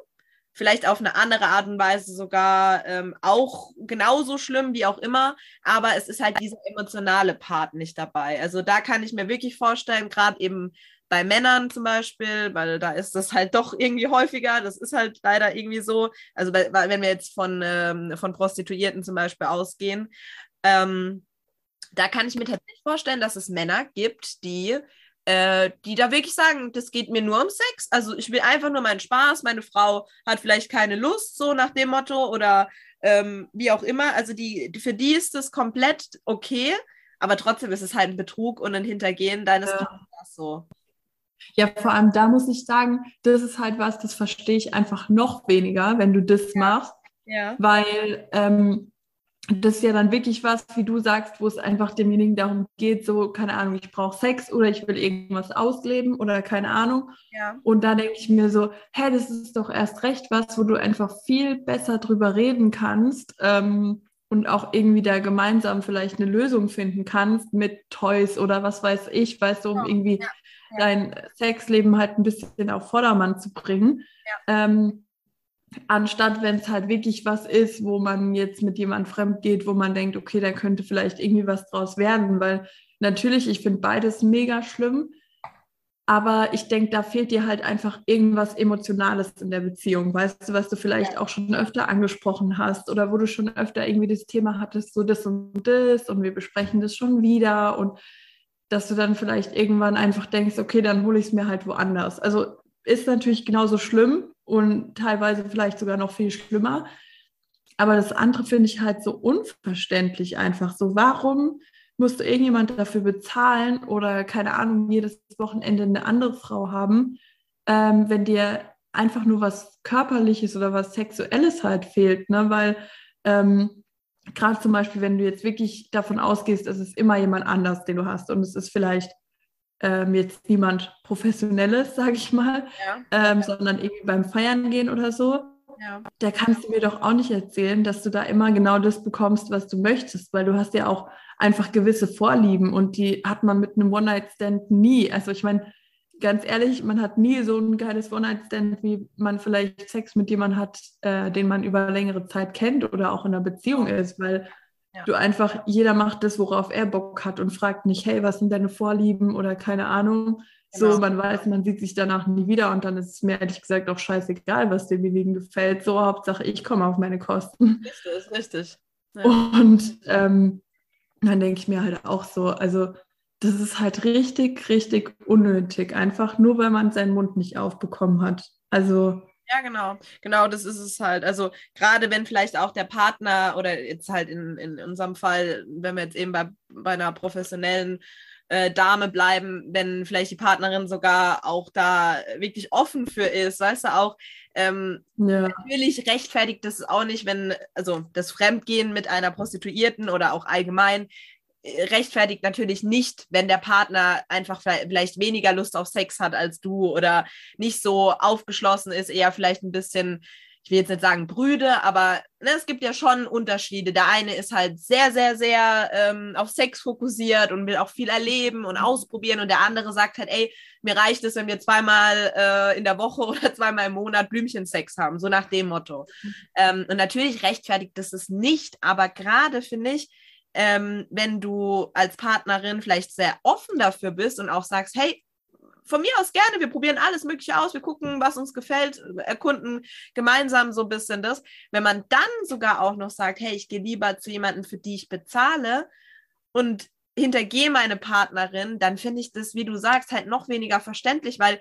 Vielleicht auf eine andere Art und Weise sogar ähm, auch genauso schlimm, wie auch immer. Aber es ist halt dieser emotionale Part nicht dabei. Also da kann ich mir wirklich vorstellen, gerade eben bei Männern zum Beispiel, weil da ist das halt doch irgendwie häufiger. Das ist halt leider irgendwie so. Also wenn wir jetzt von, ähm, von Prostituierten zum Beispiel ausgehen, ähm, da kann ich mir tatsächlich vorstellen, dass es Männer gibt, die, äh, die da wirklich sagen, das geht mir nur um Sex. Also ich will einfach nur meinen Spaß. Meine Frau hat vielleicht keine Lust, so nach dem Motto oder ähm, wie auch immer. Also die, für die ist das komplett okay, aber trotzdem ist es halt ein Betrug und ein Hintergehen deines ja. Partners so. Ja, vor allem da muss ich sagen, das ist halt was, das verstehe ich einfach noch weniger, wenn du das machst. Ja. Weil ähm, das ist ja dann wirklich was, wie du sagst, wo es einfach demjenigen darum geht, so, keine Ahnung, ich brauche Sex oder ich will irgendwas ausleben oder keine Ahnung. Ja. Und da denke ich mir so, hä, das ist doch erst recht was, wo du einfach viel besser drüber reden kannst ähm, und auch irgendwie da gemeinsam vielleicht eine Lösung finden kannst mit Toys oder was weiß ich, weißt du, um ja. irgendwie ja. dein Sexleben halt ein bisschen auf Vordermann zu bringen. Ähm, Anstatt wenn es halt wirklich was ist, wo man jetzt mit jemand fremd geht, wo man denkt, okay, da könnte vielleicht irgendwie was draus werden, weil natürlich, ich finde beides mega schlimm, aber ich denke, da fehlt dir halt einfach irgendwas Emotionales in der Beziehung, weißt du, was du vielleicht auch schon öfter angesprochen hast oder wo du schon öfter irgendwie das Thema hattest, so das und das und wir besprechen das schon wieder und dass du dann vielleicht irgendwann einfach denkst, okay, dann hole ich es mir halt woanders. Also ist natürlich genauso schlimm, und teilweise vielleicht sogar noch viel schlimmer. Aber das andere finde ich halt so unverständlich einfach. So, warum musst du irgendjemand dafür bezahlen oder keine Ahnung, jedes Wochenende eine andere Frau haben, ähm, wenn dir einfach nur was Körperliches oder was Sexuelles halt fehlt, ne? Weil ähm, gerade zum Beispiel, wenn du jetzt wirklich davon ausgehst, es ist immer jemand anders, den du hast und es ist vielleicht ähm, jetzt niemand Professionelles, sage ich mal, ja. ähm, sondern irgendwie beim Feiern gehen oder so, ja. da kannst du mir doch auch nicht erzählen, dass du da immer genau das bekommst, was du möchtest, weil du hast ja auch einfach gewisse Vorlieben und die hat man mit einem One-Night-Stand nie. Also ich meine, ganz ehrlich, man hat nie so ein geiles One-Night-Stand, wie man vielleicht Sex mit jemandem hat, äh, den man über längere Zeit kennt oder auch in einer Beziehung ist, weil ja. Du einfach, jeder macht das, worauf er Bock hat und fragt nicht, hey, was sind deine Vorlieben oder keine Ahnung. Genau. So, man weiß, man sieht sich danach nie wieder und dann ist es mir ehrlich gesagt auch scheißegal, was demjenigen gefällt. So, Hauptsache, ich komme auf meine Kosten. Richtig, richtig. Ja. Und ähm, dann denke ich mir halt auch so, also das ist halt richtig, richtig unnötig, einfach nur weil man seinen Mund nicht aufbekommen hat. Also ja, genau. Genau, das ist es halt. Also gerade wenn vielleicht auch der Partner oder jetzt halt in, in unserem Fall, wenn wir jetzt eben bei, bei einer professionellen äh, Dame bleiben, wenn vielleicht die Partnerin sogar auch da wirklich offen für ist, weißt du auch, ähm, ja. natürlich rechtfertigt das auch nicht, wenn, also das Fremdgehen mit einer Prostituierten oder auch allgemein rechtfertigt natürlich nicht, wenn der Partner einfach vielleicht weniger Lust auf Sex hat als du oder nicht so aufgeschlossen ist, eher vielleicht ein bisschen, ich will jetzt nicht sagen Brüde, aber ne, es gibt ja schon Unterschiede. Der eine ist halt sehr, sehr, sehr ähm, auf Sex fokussiert und will auch viel erleben und ausprobieren und der andere sagt halt, ey, mir reicht es, wenn wir zweimal äh, in der Woche oder zweimal im Monat Blümchensex haben, so nach dem Motto. Mhm. Ähm, und natürlich rechtfertigt das es nicht, aber gerade finde ich, ähm, wenn du als Partnerin vielleicht sehr offen dafür bist und auch sagst, hey, von mir aus gerne, wir probieren alles Mögliche aus, wir gucken, was uns gefällt, erkunden gemeinsam so ein bisschen das. Wenn man dann sogar auch noch sagt, hey, ich gehe lieber zu jemandem, für die ich bezahle und hintergehe meine Partnerin, dann finde ich das, wie du sagst, halt noch weniger verständlich, weil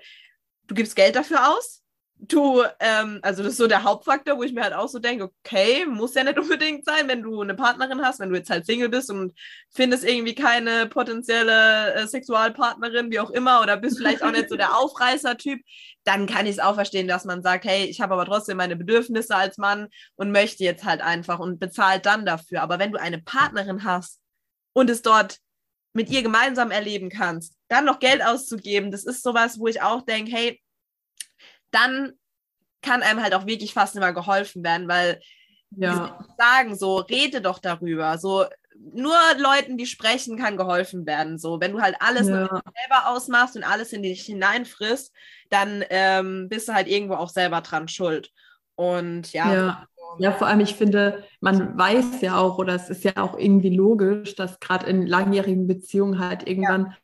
du gibst Geld dafür aus, du, ähm, also das ist so der Hauptfaktor, wo ich mir halt auch so denke, okay, muss ja nicht unbedingt sein, wenn du eine Partnerin hast, wenn du jetzt halt Single bist und findest irgendwie keine potenzielle äh, Sexualpartnerin, wie auch immer, oder bist vielleicht auch nicht so der Aufreißer-Typ, dann kann ich es auch verstehen, dass man sagt, hey, ich habe aber trotzdem meine Bedürfnisse als Mann und möchte jetzt halt einfach und bezahlt dann dafür. Aber wenn du eine Partnerin hast und es dort mit ihr gemeinsam erleben kannst, dann noch Geld auszugeben, das ist sowas, wo ich auch denke, hey, dann kann einem halt auch wirklich fast immer geholfen werden, weil ja. sagen so, rede doch darüber. So, nur Leuten, die sprechen, kann geholfen werden. So, wenn du halt alles ja. selber ausmachst und alles in dich hineinfrisst, dann ähm, bist du halt irgendwo auch selber dran schuld. Und ja. ja. Ja, vor allem, ich finde, man weiß ja auch, oder es ist ja auch irgendwie logisch, dass gerade in langjährigen Beziehungen halt irgendwann ja.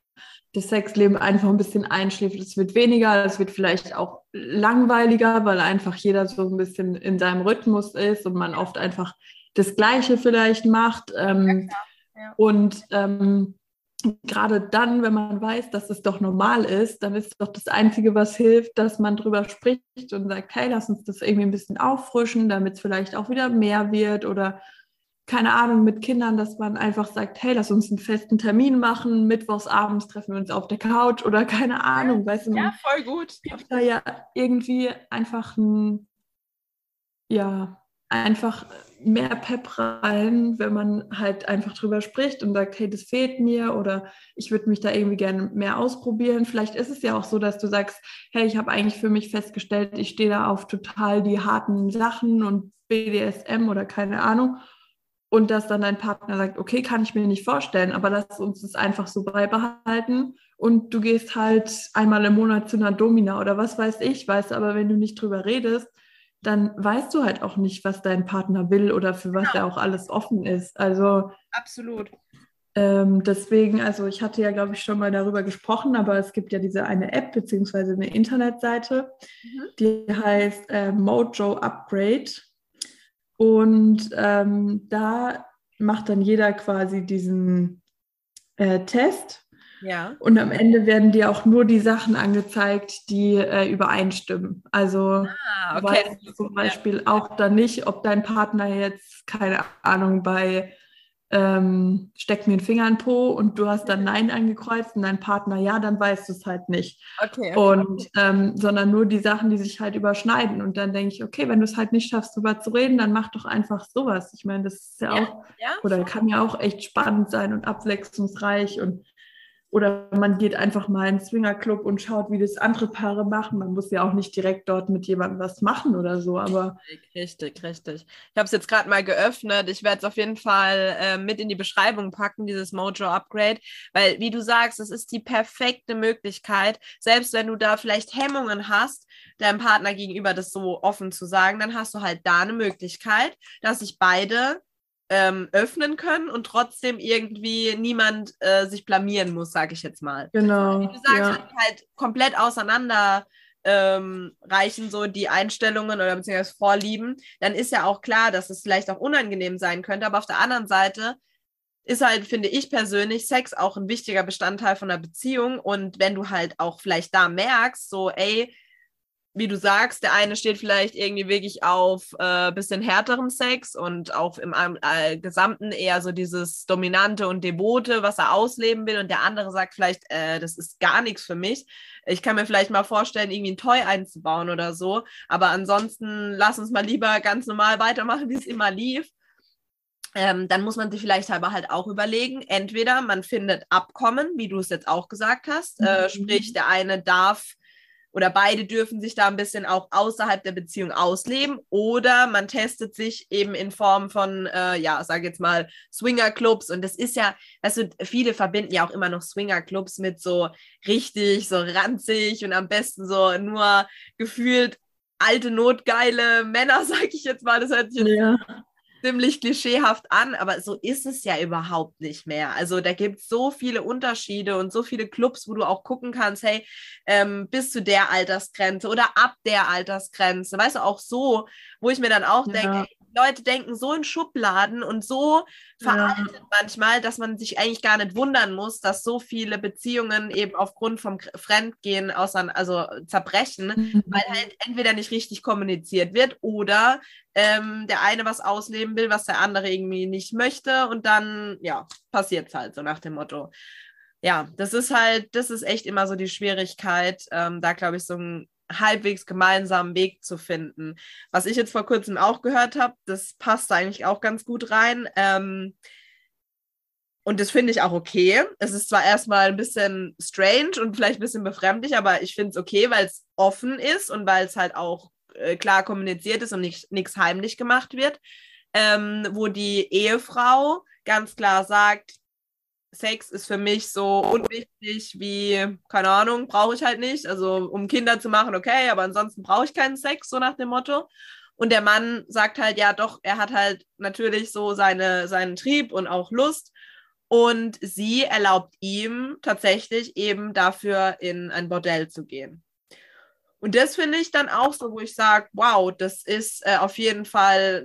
Das Sexleben einfach ein bisschen einschläft. Es wird weniger, es wird vielleicht auch langweiliger, weil einfach jeder so ein bisschen in seinem Rhythmus ist und man oft einfach das Gleiche vielleicht macht. Ähm, ja, ja. Und ähm, gerade dann, wenn man weiß, dass es doch normal ist, dann ist doch das Einzige, was hilft, dass man drüber spricht und sagt, hey, lass uns das irgendwie ein bisschen auffrischen, damit es vielleicht auch wieder mehr wird oder keine Ahnung, mit Kindern, dass man einfach sagt, hey, lass uns einen festen Termin machen, mittwochs abends treffen wir uns auf der Couch oder keine Ahnung, weißt du. Ja, voll gut. Da ja irgendwie einfach ein, ja, einfach mehr Pep rein, wenn man halt einfach drüber spricht und sagt, hey, das fehlt mir oder ich würde mich da irgendwie gerne mehr ausprobieren. Vielleicht ist es ja auch so, dass du sagst, hey, ich habe eigentlich für mich festgestellt, ich stehe da auf total die harten Sachen und BDSM oder keine Ahnung. Und dass dann dein Partner sagt, okay, kann ich mir nicht vorstellen, aber lass uns das einfach so beibehalten. Und du gehst halt einmal im Monat zu einer Domina oder was weiß ich, weißt aber, wenn du nicht drüber redest, dann weißt du halt auch nicht, was dein Partner will oder für was genau. er auch alles offen ist. Also absolut. Ähm, deswegen, also ich hatte ja, glaube ich, schon mal darüber gesprochen, aber es gibt ja diese eine App beziehungsweise eine Internetseite, mhm. die heißt äh, Mojo Upgrade. Und ähm, da macht dann jeder quasi diesen äh, Test ja. Und am Ende werden dir auch nur die Sachen angezeigt, die äh, übereinstimmen. Also ah, okay. weißt du zum Beispiel ja. auch dann nicht, ob dein Partner jetzt, keine Ahnung, bei ähm, steck mir den Finger in den Po und du hast dann Nein angekreuzt und dein Partner ja, dann weißt du es halt nicht. Okay, okay. Und ähm, sondern nur die Sachen, die sich halt überschneiden. Und dann denke ich, okay, wenn du es halt nicht schaffst, darüber zu reden, dann mach doch einfach sowas. Ich meine, das ist ja, ja auch, ja, oder kann ja auch echt spannend sein und abwechslungsreich und oder man geht einfach mal in den Swingerclub und schaut, wie das andere Paare machen. Man muss ja auch nicht direkt dort mit jemandem was machen oder so, aber. Richtig, richtig. Ich habe es jetzt gerade mal geöffnet. Ich werde es auf jeden Fall äh, mit in die Beschreibung packen, dieses Mojo Upgrade, weil, wie du sagst, es ist die perfekte Möglichkeit, selbst wenn du da vielleicht Hemmungen hast, deinem Partner gegenüber das so offen zu sagen, dann hast du halt da eine Möglichkeit, dass sich beide ähm, öffnen können und trotzdem irgendwie niemand äh, sich blamieren muss, sage ich jetzt mal. Genau. Wie du sagst, ja. halt komplett auseinander ähm, reichen so die Einstellungen oder beziehungsweise Vorlieben, dann ist ja auch klar, dass es vielleicht auch unangenehm sein könnte. Aber auf der anderen Seite ist halt, finde ich persönlich, Sex auch ein wichtiger Bestandteil von einer Beziehung. Und wenn du halt auch vielleicht da merkst, so, ey, wie du sagst, der eine steht vielleicht irgendwie wirklich auf äh, bisschen härteren Sex und auch im äh, Gesamten eher so dieses Dominante und Devote, was er ausleben will. Und der andere sagt vielleicht, äh, das ist gar nichts für mich. Ich kann mir vielleicht mal vorstellen, irgendwie ein Toy einzubauen oder so. Aber ansonsten lass uns mal lieber ganz normal weitermachen, wie es immer lief. Ähm, dann muss man sich vielleicht aber halt auch überlegen, entweder man findet Abkommen, wie du es jetzt auch gesagt hast, äh, mhm. sprich der eine darf oder beide dürfen sich da ein bisschen auch außerhalb der Beziehung ausleben. Oder man testet sich eben in Form von, äh, ja, sage jetzt mal Swingerclubs. Und das ist ja, also viele verbinden ja auch immer noch Swingerclubs mit so richtig, so ranzig und am besten so nur gefühlt alte, notgeile Männer, sage ich jetzt mal, das hört sich jetzt ja ziemlich klischeehaft an, aber so ist es ja überhaupt nicht mehr. Also da gibt es so viele Unterschiede und so viele Clubs, wo du auch gucken kannst, hey, ähm, bis zu der Altersgrenze oder ab der Altersgrenze. Weißt du, auch so, wo ich mir dann auch ja. denke, Leute denken so in Schubladen und so veraltet ja. manchmal, dass man sich eigentlich gar nicht wundern muss, dass so viele Beziehungen eben aufgrund vom Fremdgehen außer, also zerbrechen, mhm. weil halt entweder nicht richtig kommuniziert wird oder ähm, der eine was ausleben will, was der andere irgendwie nicht möchte und dann, ja, passiert es halt so nach dem Motto. Ja, das ist halt, das ist echt immer so die Schwierigkeit, ähm, da glaube ich so ein halbwegs gemeinsamen Weg zu finden. Was ich jetzt vor kurzem auch gehört habe, das passt eigentlich auch ganz gut rein. Ähm, und das finde ich auch okay. Es ist zwar erstmal ein bisschen strange und vielleicht ein bisschen befremdlich, aber ich finde es okay, weil es offen ist und weil es halt auch äh, klar kommuniziert ist und nichts heimlich gemacht wird, ähm, wo die Ehefrau ganz klar sagt, Sex ist für mich so unwichtig wie, keine Ahnung, brauche ich halt nicht. Also um Kinder zu machen, okay, aber ansonsten brauche ich keinen Sex, so nach dem Motto. Und der Mann sagt halt, ja doch, er hat halt natürlich so seine, seinen Trieb und auch Lust. Und sie erlaubt ihm tatsächlich eben dafür in ein Bordell zu gehen. Und das finde ich dann auch so, wo ich sage, wow, das ist äh, auf jeden Fall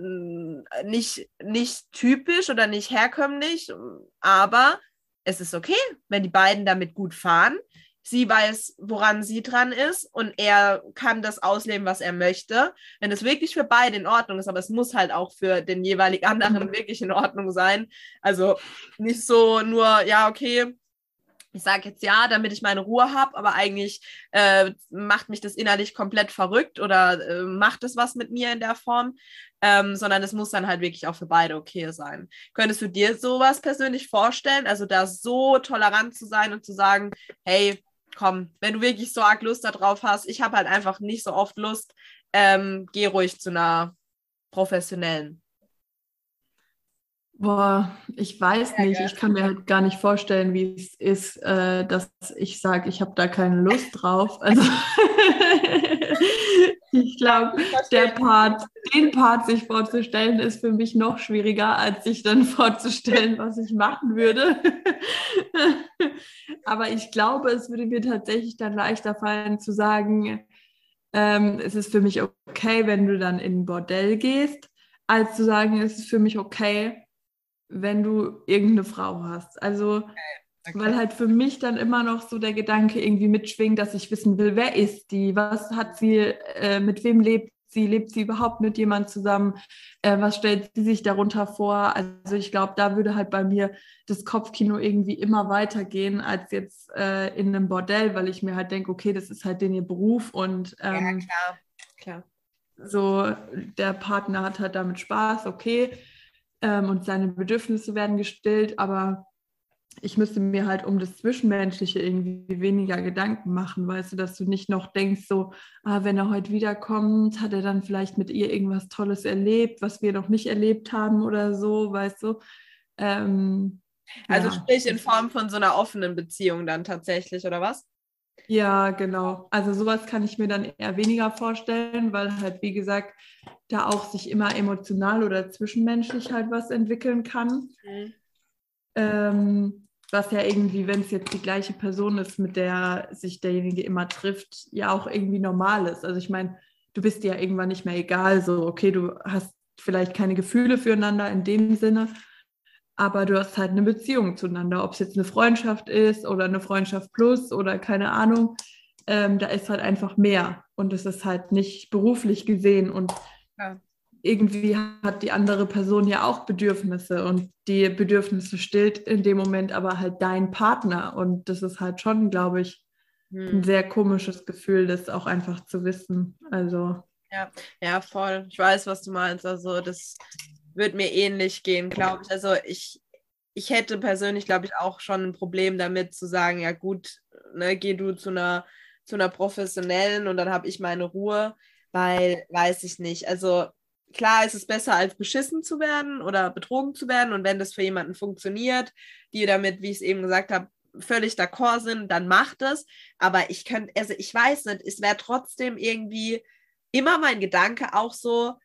äh, nicht, nicht typisch oder nicht herkömmlich, aber es ist okay, wenn die beiden damit gut fahren. Sie weiß, woran sie dran ist und er kann das ausleben, was er möchte. Wenn es wirklich für beide in Ordnung ist, aber es muss halt auch für den jeweilig anderen wirklich in Ordnung sein. Also nicht so nur, ja, okay, ich sage jetzt ja, damit ich meine Ruhe habe, aber eigentlich äh, macht mich das innerlich komplett verrückt oder äh, macht es was mit mir in der Form, ähm, sondern es muss dann halt wirklich auch für beide okay sein. Könntest du dir sowas persönlich vorstellen, also da so tolerant zu sein und zu sagen, hey, komm, wenn du wirklich so arg Lust darauf hast, ich habe halt einfach nicht so oft Lust, ähm, geh ruhig zu einer professionellen. Boah, ich weiß nicht. Ich kann mir halt gar nicht vorstellen, wie es ist, äh, dass ich sage, ich habe da keine Lust drauf. Also ich glaube, der Part, den Part sich vorzustellen, ist für mich noch schwieriger, als sich dann vorzustellen, was ich machen würde. Aber ich glaube, es würde mir tatsächlich dann leichter fallen zu sagen, ähm, es ist für mich okay, wenn du dann in ein Bordell gehst, als zu sagen, es ist für mich okay, wenn du irgendeine Frau hast. Also, okay. Okay. weil halt für mich dann immer noch so der Gedanke irgendwie mitschwingt, dass ich wissen will, wer ist die, was hat sie, äh, mit wem lebt sie, lebt sie überhaupt mit jemand zusammen, äh, was stellt sie sich darunter vor? Also ich glaube, da würde halt bei mir das Kopfkino irgendwie immer weitergehen als jetzt äh, in einem Bordell, weil ich mir halt denke, okay, das ist halt den ihr Beruf und ähm, ja, klar. klar. So, der Partner hat halt damit Spaß, okay ähm, und seine Bedürfnisse werden gestillt, aber ich müsste mir halt um das Zwischenmenschliche irgendwie weniger Gedanken machen, weißt du, dass du nicht noch denkst, so, ah, wenn er heute wiederkommt, hat er dann vielleicht mit ihr irgendwas Tolles erlebt, was wir noch nicht erlebt haben oder so, weißt du. Ähm, also ja. sprich in Form von so einer offenen Beziehung dann tatsächlich, oder was? Ja, genau. Also sowas kann ich mir dann eher weniger vorstellen, weil halt, wie gesagt, da auch sich immer emotional oder zwischenmenschlich halt was entwickeln kann. Mhm. Ähm, was ja irgendwie, wenn es jetzt die gleiche Person ist, mit der sich derjenige immer trifft, ja auch irgendwie normal ist. Also ich meine, du bist dir ja irgendwann nicht mehr egal, so, okay, du hast vielleicht keine Gefühle füreinander in dem Sinne, aber du hast halt eine Beziehung zueinander, ob es jetzt eine Freundschaft ist oder eine Freundschaft plus oder keine Ahnung, ähm, da ist halt einfach mehr und es ist halt nicht beruflich gesehen und ja. irgendwie hat die andere Person ja auch Bedürfnisse und die Bedürfnisse stillt in dem Moment aber halt dein Partner und das ist halt schon, glaube ich, hm. ein sehr komisches Gefühl, das auch einfach zu wissen. Also ja, ja, voll. Ich weiß, was du meinst. Also das wird mir ähnlich gehen, glaube ich. Also ich, ich hätte persönlich, glaube ich, auch schon ein Problem damit zu sagen, ja gut, ne, geh du zu einer, zu einer professionellen und dann habe ich meine Ruhe, weil, weiß ich nicht. Also klar ist es besser, als beschissen zu werden oder betrogen zu werden. Und wenn das für jemanden funktioniert, die damit, wie ich es eben gesagt habe, völlig d'accord sind, dann macht es. Aber ich könnte, also ich weiß nicht, es wäre trotzdem irgendwie immer mein Gedanke auch so,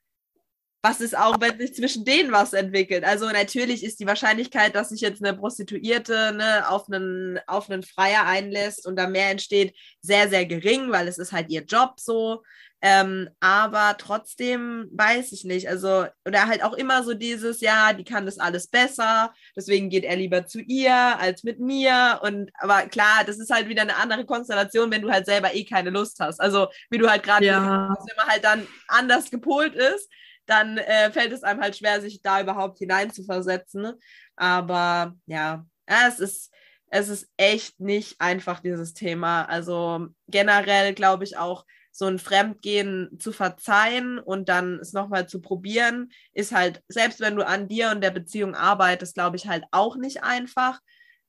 was ist auch, wenn sich zwischen denen was entwickelt? Also natürlich ist die Wahrscheinlichkeit, dass sich jetzt eine Prostituierte ne, auf, einen, auf einen Freier einlässt und da mehr entsteht, sehr, sehr gering, weil es ist halt ihr Job so. Ähm, aber trotzdem weiß ich nicht. Also, oder halt auch immer so dieses, ja, die kann das alles besser, deswegen geht er lieber zu ihr als mit mir. Und aber klar, das ist halt wieder eine andere Konstellation, wenn du halt selber eh keine Lust hast. Also, wie du halt gerade, ja. wenn man halt dann anders gepolt ist dann äh, fällt es einem halt schwer, sich da überhaupt hineinzuversetzen. Aber ja, es ist, es ist echt nicht einfach, dieses Thema. Also generell glaube ich auch, so ein Fremdgehen zu verzeihen und dann es nochmal zu probieren, ist halt, selbst wenn du an dir und der Beziehung arbeitest, glaube ich, halt auch nicht einfach.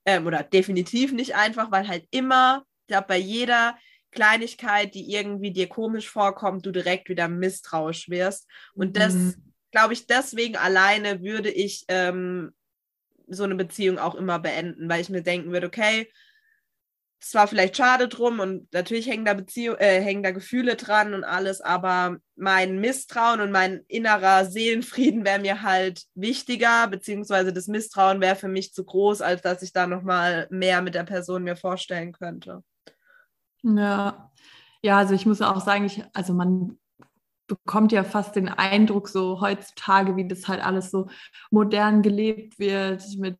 Ähm, oder definitiv nicht einfach, weil halt immer, ich glaube, bei jeder Kleinigkeit, die irgendwie dir komisch vorkommt, du direkt wieder misstrauisch wirst. Und das, mhm. glaube ich, deswegen alleine würde ich ähm, so eine Beziehung auch immer beenden, weil ich mir denken würde, okay, es war vielleicht schade drum und natürlich hängen da Beziehung, äh, hängen da Gefühle dran und alles, aber mein Misstrauen und mein innerer Seelenfrieden wäre mir halt wichtiger, beziehungsweise das Misstrauen wäre für mich zu groß, als dass ich da nochmal mehr mit der Person mir vorstellen könnte. Ja, ja, also ich muss auch sagen, ich, also man bekommt ja fast den Eindruck, so heutzutage, wie das halt alles so modern gelebt wird mit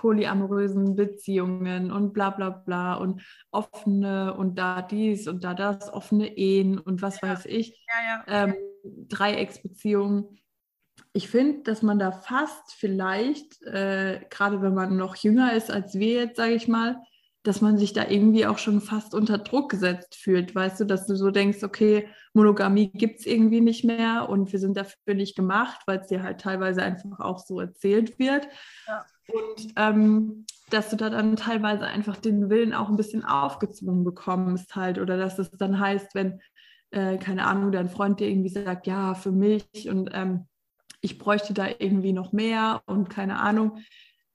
polyamorösen Beziehungen und bla bla bla und offene und da dies und da das, offene Ehen und was ja. weiß ich, ja, ja. Ähm, Dreiecksbeziehungen. Ich finde, dass man da fast vielleicht, äh, gerade wenn man noch jünger ist als wir jetzt, sage ich mal, dass man sich da irgendwie auch schon fast unter Druck gesetzt fühlt, weißt du, dass du so denkst, okay, Monogamie gibt es irgendwie nicht mehr und wir sind dafür nicht gemacht, weil es dir halt teilweise einfach auch so erzählt wird. Ja. Und ähm, dass du da dann teilweise einfach den Willen auch ein bisschen aufgezwungen bekommst halt oder dass es dann heißt, wenn, äh, keine Ahnung, dein Freund dir irgendwie sagt, ja, für mich und ähm, ich bräuchte da irgendwie noch mehr und keine Ahnung,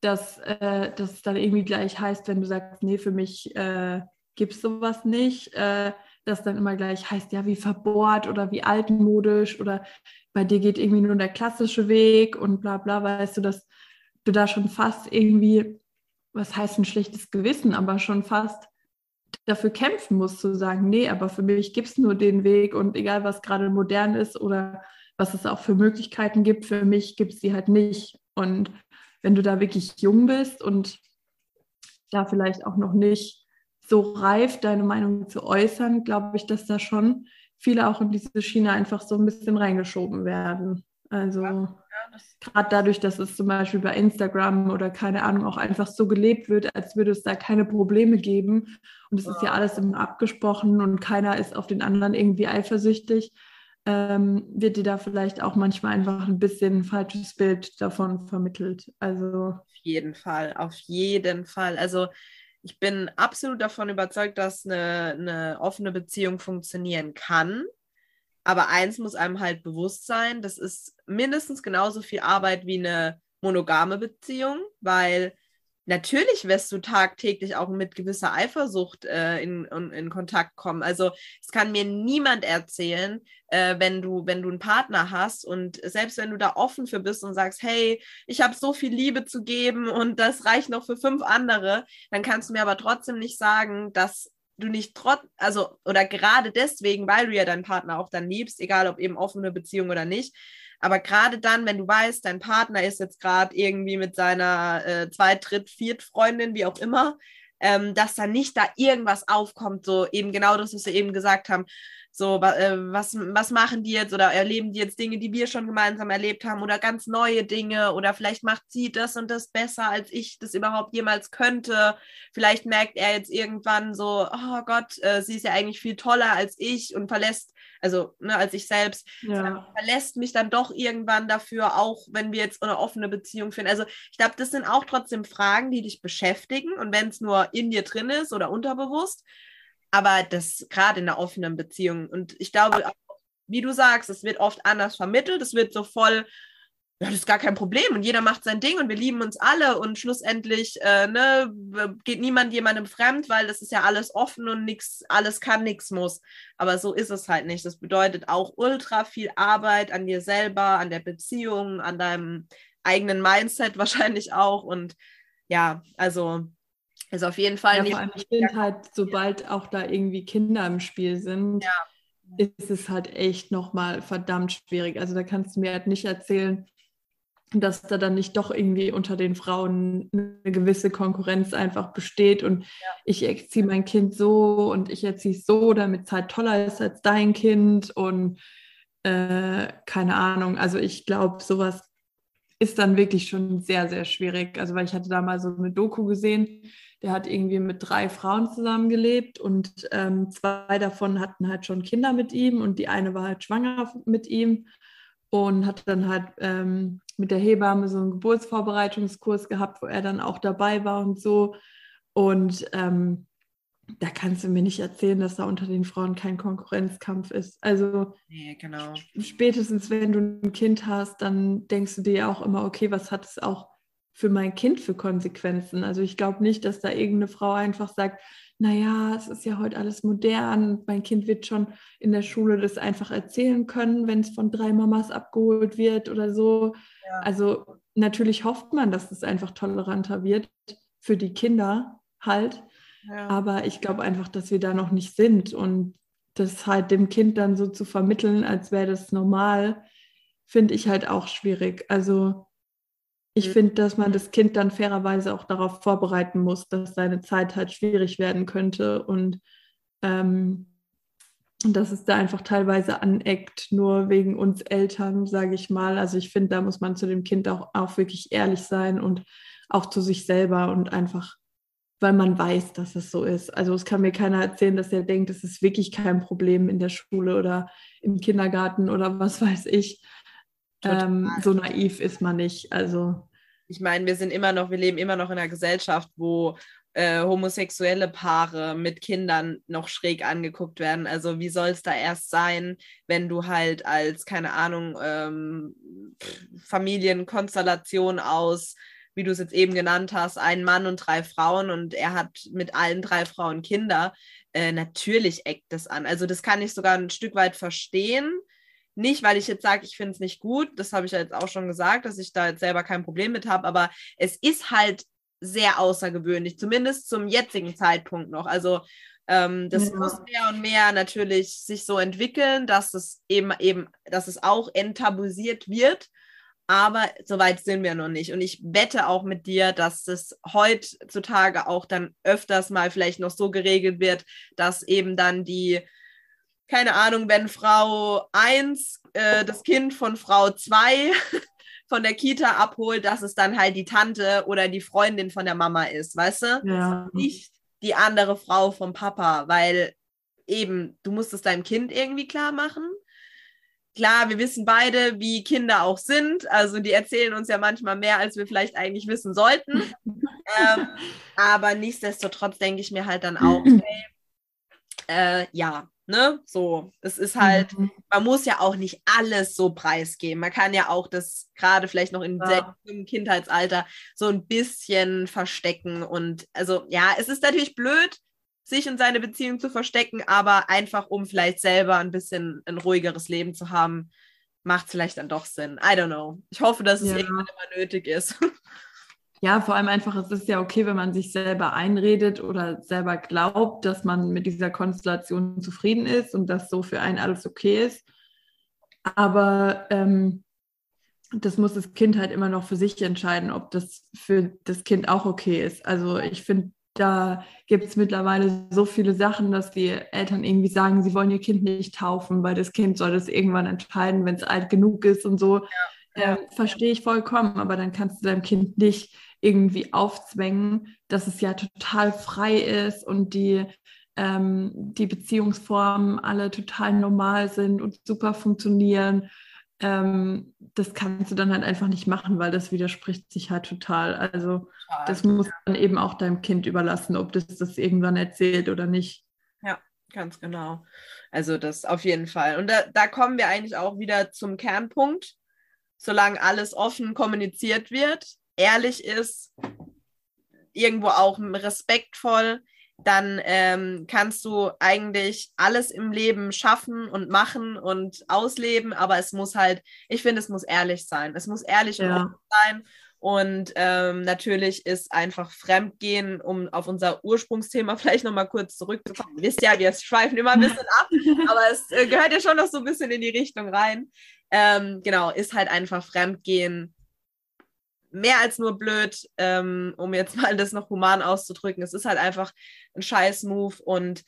dass, äh, dass es dann irgendwie gleich heißt, wenn du sagst, nee, für mich äh, gibt es sowas nicht, äh, dass dann immer gleich heißt, ja, wie verbohrt oder wie altmodisch oder bei dir geht irgendwie nur der klassische Weg und bla bla, weißt du, dass du da schon fast irgendwie, was heißt ein schlechtes Gewissen, aber schon fast dafür kämpfen musst, zu sagen, nee, aber für mich gibt es nur den Weg und egal, was gerade modern ist oder was es auch für Möglichkeiten gibt, für mich gibt es die halt nicht. Und wenn du da wirklich jung bist und da vielleicht auch noch nicht so reif deine Meinung zu äußern, glaube ich, dass da schon viele auch in diese Schiene einfach so ein bisschen reingeschoben werden. Also ja, gerade dadurch, dass es zum Beispiel bei Instagram oder keine Ahnung auch einfach so gelebt wird, als würde es da keine Probleme geben. Und es ja. ist ja alles immer abgesprochen und keiner ist auf den anderen irgendwie eifersüchtig ähm, wird dir da vielleicht auch manchmal einfach ein bisschen ein falsches Bild davon vermittelt. Also auf jeden Fall, auf jeden Fall. Also ich bin absolut davon überzeugt, dass eine, eine offene Beziehung funktionieren kann. Aber eins muss einem halt bewusst sein, das ist mindestens genauso viel Arbeit wie eine monogame Beziehung, weil natürlich wirst du tagtäglich auch mit gewisser Eifersucht äh, in, in, in, Kontakt kommen. Also es kann mir niemand erzählen, äh, wenn, du, wenn du einen Partner hast und selbst wenn du da offen für bist und sagst, hey, ich habe so viel Liebe zu geben und das reicht noch für fünf andere, dann kannst du mir aber trotzdem nicht sagen, dass du nicht trotz, also oder gerade deswegen, weil du ja deinen Partner auch dann liebst, egal ob eben offene Beziehung oder nicht, aber gerade dann, wenn du weißt, dein Partner ist jetzt gerade irgendwie mit seiner äh, Zweit-, Dritt-, Viert-Freundin, wie auch immer, ähm, dass da nicht da irgendwas aufkommt, so eben genau das, was wir eben gesagt haben, so, äh, was, was machen die jetzt oder erleben die jetzt Dinge, die wir schon gemeinsam erlebt haben oder ganz neue Dinge oder vielleicht macht sie das und das besser, als ich das überhaupt jemals könnte. Vielleicht merkt er jetzt irgendwann so, oh Gott, äh, sie ist ja eigentlich viel toller als ich und verlässt, also ne, als ich selbst, ja. verlässt mich dann doch irgendwann dafür, auch wenn wir jetzt eine offene Beziehung führen. Also ich glaube, das sind auch trotzdem Fragen, die dich beschäftigen und wenn es nur in dir drin ist oder unterbewusst aber das gerade in einer offenen Beziehung. Und ich glaube, wie du sagst, es wird oft anders vermittelt, es wird so voll, ja, das ist gar kein Problem und jeder macht sein Ding und wir lieben uns alle und schlussendlich äh, ne, geht niemand jemandem fremd, weil das ist ja alles offen und nichts, alles kann, nichts muss. Aber so ist es halt nicht. Das bedeutet auch ultra viel Arbeit an dir selber, an der Beziehung, an deinem eigenen Mindset wahrscheinlich auch und ja, also ist auf jeden Fall. Ja, vor allem, ich finde halt, sobald auch da irgendwie Kinder im Spiel sind, ja. ist es halt echt nochmal verdammt schwierig. Also da kannst du mir halt nicht erzählen, dass da dann nicht doch irgendwie unter den Frauen eine gewisse Konkurrenz einfach besteht und ja. ich erziehe mein Kind so und ich erziehe es so, damit es halt toller ist als dein Kind und äh, keine Ahnung. Also ich glaube, sowas ist dann wirklich schon sehr, sehr schwierig. Also weil ich hatte da mal so eine Doku gesehen, der hat irgendwie mit drei Frauen zusammengelebt und ähm, zwei davon hatten halt schon Kinder mit ihm und die eine war halt schwanger mit ihm und hat dann halt ähm, mit der Hebamme so einen Geburtsvorbereitungskurs gehabt, wo er dann auch dabei war und so. Und ähm, da kannst du mir nicht erzählen, dass da unter den Frauen kein Konkurrenzkampf ist. Also nee, genau. spätestens wenn du ein Kind hast, dann denkst du dir auch immer, okay, was hat es auch für mein Kind für Konsequenzen? Also ich glaube nicht, dass da irgendeine Frau einfach sagt, naja, es ist ja heute alles modern, mein Kind wird schon in der Schule das einfach erzählen können, wenn es von drei Mamas abgeholt wird oder so. Ja. Also natürlich hofft man, dass es einfach toleranter wird für die Kinder halt. Ja. Aber ich glaube einfach, dass wir da noch nicht sind und das halt dem Kind dann so zu vermitteln, als wäre das normal, finde ich halt auch schwierig. Also ich mhm. finde, dass man das Kind dann fairerweise auch darauf vorbereiten muss, dass seine Zeit halt schwierig werden könnte und ähm, dass es da einfach teilweise aneckt, nur wegen uns Eltern, sage ich mal. Also ich finde, da muss man zu dem Kind auch, auch wirklich ehrlich sein und auch zu sich selber und einfach, weil man weiß, dass es so ist. Also es kann mir keiner erzählen, dass er denkt, es ist wirklich kein Problem in der Schule oder im Kindergarten oder was weiß ich. Ähm, so naiv ist man nicht. Also ich meine, wir sind immer noch, wir leben immer noch in einer Gesellschaft, wo äh, homosexuelle Paare mit Kindern noch schräg angeguckt werden. Also wie soll es da erst sein, wenn du halt als, keine Ahnung, ähm, Familienkonstellation aus, wie du es jetzt eben genannt hast, ein Mann und drei Frauen und er hat mit allen drei Frauen Kinder, äh, natürlich eckt das an. Also das kann ich sogar ein Stück weit verstehen nicht, weil ich jetzt sage, ich finde es nicht gut, das habe ich ja jetzt auch schon gesagt, dass ich da jetzt selber kein Problem mit habe, aber es ist halt sehr außergewöhnlich, zumindest zum jetzigen Zeitpunkt noch. Also ähm, das ja. muss mehr und mehr natürlich sich so entwickeln, dass es eben eben, dass es auch enttabuisiert wird. Aber soweit sind wir noch nicht. Und ich wette auch mit dir, dass es heutzutage auch dann öfters mal vielleicht noch so geregelt wird, dass eben dann die keine Ahnung, wenn Frau 1 äh, das Kind von Frau 2 von der Kita abholt, dass es dann halt die Tante oder die Freundin von der Mama ist, weißt du? Ja. Nicht die andere Frau vom Papa, weil eben, du musst es deinem Kind irgendwie klar machen. Klar, wir wissen beide, wie Kinder auch sind. Also die erzählen uns ja manchmal mehr, als wir vielleicht eigentlich wissen sollten. ähm, aber nichtsdestotrotz denke ich mir halt dann auch, hey, äh, ja, Ne? So, es ist halt, mhm. man muss ja auch nicht alles so preisgeben. Man kann ja auch das gerade vielleicht noch in ja. im Kindheitsalter so ein bisschen verstecken. Und also ja, es ist natürlich blöd, sich und seine Beziehung zu verstecken, aber einfach um vielleicht selber ein bisschen ein ruhigeres Leben zu haben, macht es vielleicht dann doch Sinn. I don't know. Ich hoffe, dass es ja. irgendwann immer nötig ist. Ja, vor allem einfach, es ist ja okay, wenn man sich selber einredet oder selber glaubt, dass man mit dieser Konstellation zufrieden ist und dass so für einen alles okay ist. Aber ähm, das muss das Kind halt immer noch für sich entscheiden, ob das für das Kind auch okay ist. Also ich finde, da gibt es mittlerweile so viele Sachen, dass die Eltern irgendwie sagen, sie wollen ihr Kind nicht taufen, weil das Kind soll das irgendwann entscheiden, wenn es alt genug ist und so. Ja. Äh, Verstehe ich vollkommen, aber dann kannst du deinem Kind nicht irgendwie aufzwängen, dass es ja total frei ist und die, ähm, die Beziehungsformen alle total normal sind und super funktionieren. Ähm, das kannst du dann halt einfach nicht machen, weil das widerspricht sich halt total. Also total. das muss dann eben auch deinem Kind überlassen, ob das das irgendwann erzählt oder nicht. Ja, ganz genau. Also das auf jeden Fall. Und da, da kommen wir eigentlich auch wieder zum Kernpunkt. Solange alles offen kommuniziert wird, ehrlich ist, irgendwo auch respektvoll, dann ähm, kannst du eigentlich alles im Leben schaffen und machen und ausleben, aber es muss halt, ich finde, es muss ehrlich sein. Es muss ehrlich ja. und offen sein. Und ähm, natürlich ist einfach Fremdgehen, um auf unser Ursprungsthema vielleicht nochmal kurz zurückzukommen. Ihr wisst ja, wir schweifen immer ein bisschen ab, aber es äh, gehört ja schon noch so ein bisschen in die Richtung rein. Ähm, genau, ist halt einfach Fremdgehen mehr als nur blöd, ähm, um jetzt mal das noch human auszudrücken. Es ist halt einfach ein Scheiß-Move und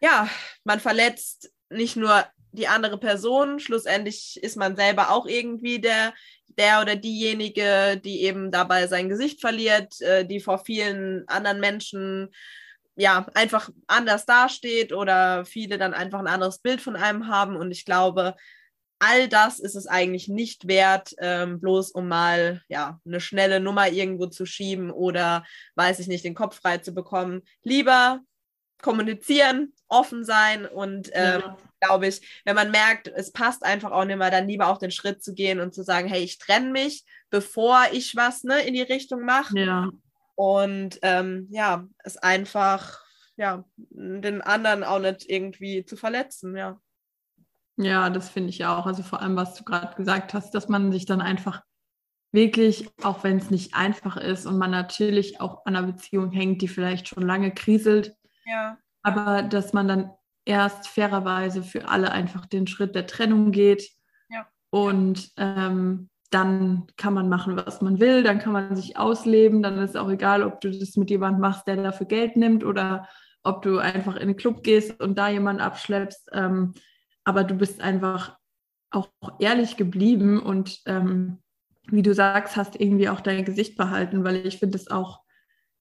ja, man verletzt nicht nur die andere Person, schlussendlich ist man selber auch irgendwie der, der oder diejenige, die eben dabei sein Gesicht verliert, äh, die vor vielen anderen Menschen ja einfach anders dasteht oder viele dann einfach ein anderes Bild von einem haben. Und ich glaube, all das ist es eigentlich nicht wert, ähm, bloß um mal ja eine schnelle Nummer irgendwo zu schieben oder weiß ich nicht, den Kopf frei zu bekommen. Lieber kommunizieren, offen sein und ähm, ja. glaube ich, wenn man merkt, es passt einfach auch nicht mehr, dann lieber auch den Schritt zu gehen und zu sagen, hey, ich trenne mich, bevor ich was ne, in die Richtung mache. Ja. Und ähm, ja, es einfach, ja, den anderen auch nicht irgendwie zu verletzen, ja. Ja, das finde ich auch. Also vor allem, was du gerade gesagt hast, dass man sich dann einfach wirklich, auch wenn es nicht einfach ist und man natürlich auch an einer Beziehung hängt, die vielleicht schon lange kriselt, ja. Aber dass man dann erst fairerweise für alle einfach den Schritt der Trennung geht ja. und ähm, dann kann man machen, was man will, dann kann man sich ausleben, dann ist auch egal, ob du das mit jemandem machst, der dafür Geld nimmt oder ob du einfach in den Club gehst und da jemanden abschleppst. Ähm, aber du bist einfach auch ehrlich geblieben und ähm, wie du sagst, hast irgendwie auch dein Gesicht behalten, weil ich finde es auch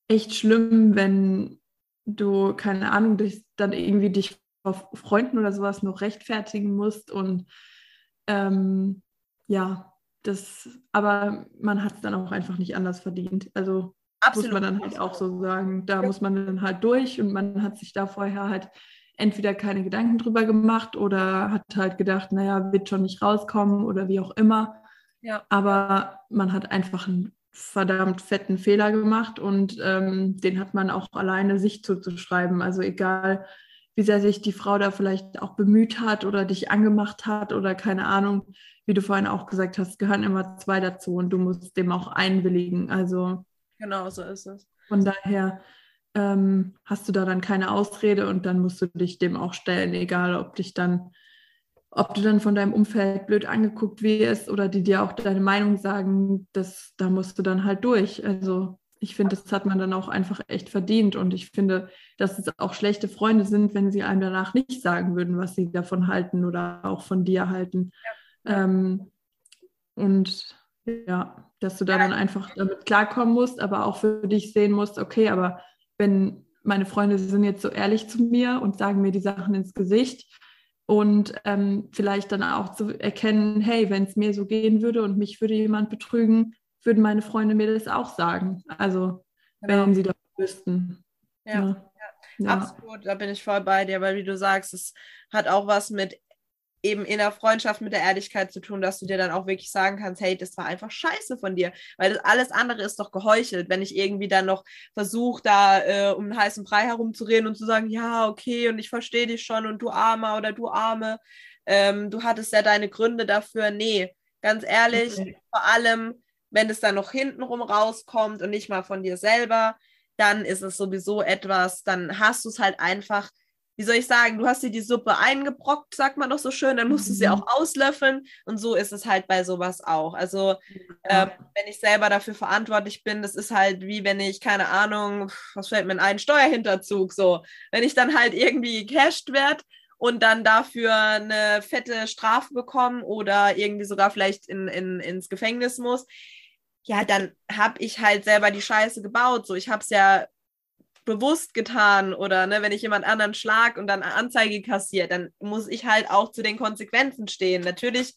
echt schlimm, wenn du, keine Ahnung, dich, dann irgendwie dich vor Freunden oder sowas noch rechtfertigen musst und ähm, ja, das, aber man hat es dann auch einfach nicht anders verdient. Also Absolut. muss man dann halt auch so sagen, da muss man dann halt durch und man hat sich da vorher halt entweder keine Gedanken drüber gemacht oder hat halt gedacht, naja, wird schon nicht rauskommen oder wie auch immer. Ja. Aber man hat einfach einen verdammt fetten Fehler gemacht und ähm, den hat man auch alleine sich zuzuschreiben. Also egal, wie sehr sich die Frau da vielleicht auch bemüht hat oder dich angemacht hat oder keine Ahnung, wie du vorhin auch gesagt hast, gehören immer zwei dazu und du musst dem auch einwilligen. Also genau so ist es. Von daher ähm, hast du da dann keine Ausrede und dann musst du dich dem auch stellen, egal ob dich dann ob du dann von deinem Umfeld blöd angeguckt wirst oder die dir auch deine Meinung sagen, das, da musst du dann halt durch. Also ich finde, das hat man dann auch einfach echt verdient. Und ich finde, dass es auch schlechte Freunde sind, wenn sie einem danach nicht sagen würden, was sie davon halten oder auch von dir halten. Ja. Ähm, und ja, dass du da dann einfach damit klarkommen musst, aber auch für dich sehen musst, okay, aber wenn meine Freunde sind jetzt so ehrlich zu mir und sagen mir die Sachen ins Gesicht, und ähm, vielleicht dann auch zu erkennen, hey, wenn es mir so gehen würde und mich würde jemand betrügen, würden meine Freunde mir das auch sagen. Also genau. wenn sie das wüssten. Ja. Ja. ja. absolut, da bin ich voll bei dir, weil wie du sagst, es hat auch was mit eben in der Freundschaft mit der Ehrlichkeit zu tun, dass du dir dann auch wirklich sagen kannst, hey, das war einfach scheiße von dir, weil das alles andere ist doch geheuchelt, wenn ich irgendwie dann noch versuche, da äh, um einen heißen Brei herumzureden und zu sagen, ja, okay, und ich verstehe dich schon und du Armer oder du Arme, ähm, du hattest ja deine Gründe dafür. Nee, ganz ehrlich, okay. vor allem, wenn es dann noch hintenrum rauskommt und nicht mal von dir selber, dann ist es sowieso etwas, dann hast du es halt einfach wie soll ich sagen, du hast dir die Suppe eingebrockt, sagt man doch so schön, dann musst du sie mhm. auch auslöffeln und so ist es halt bei sowas auch. Also ja. äh, wenn ich selber dafür verantwortlich bin, das ist halt wie wenn ich, keine Ahnung, was fällt mir in einen Steuerhinterzug so, wenn ich dann halt irgendwie gecasht werde und dann dafür eine fette Strafe bekomme oder irgendwie sogar vielleicht in, in, ins Gefängnis muss, ja, dann habe ich halt selber die Scheiße gebaut. So, ich habe es ja bewusst getan oder ne, wenn ich jemand anderen schlag und dann eine Anzeige kassiert, dann muss ich halt auch zu den Konsequenzen stehen. Natürlich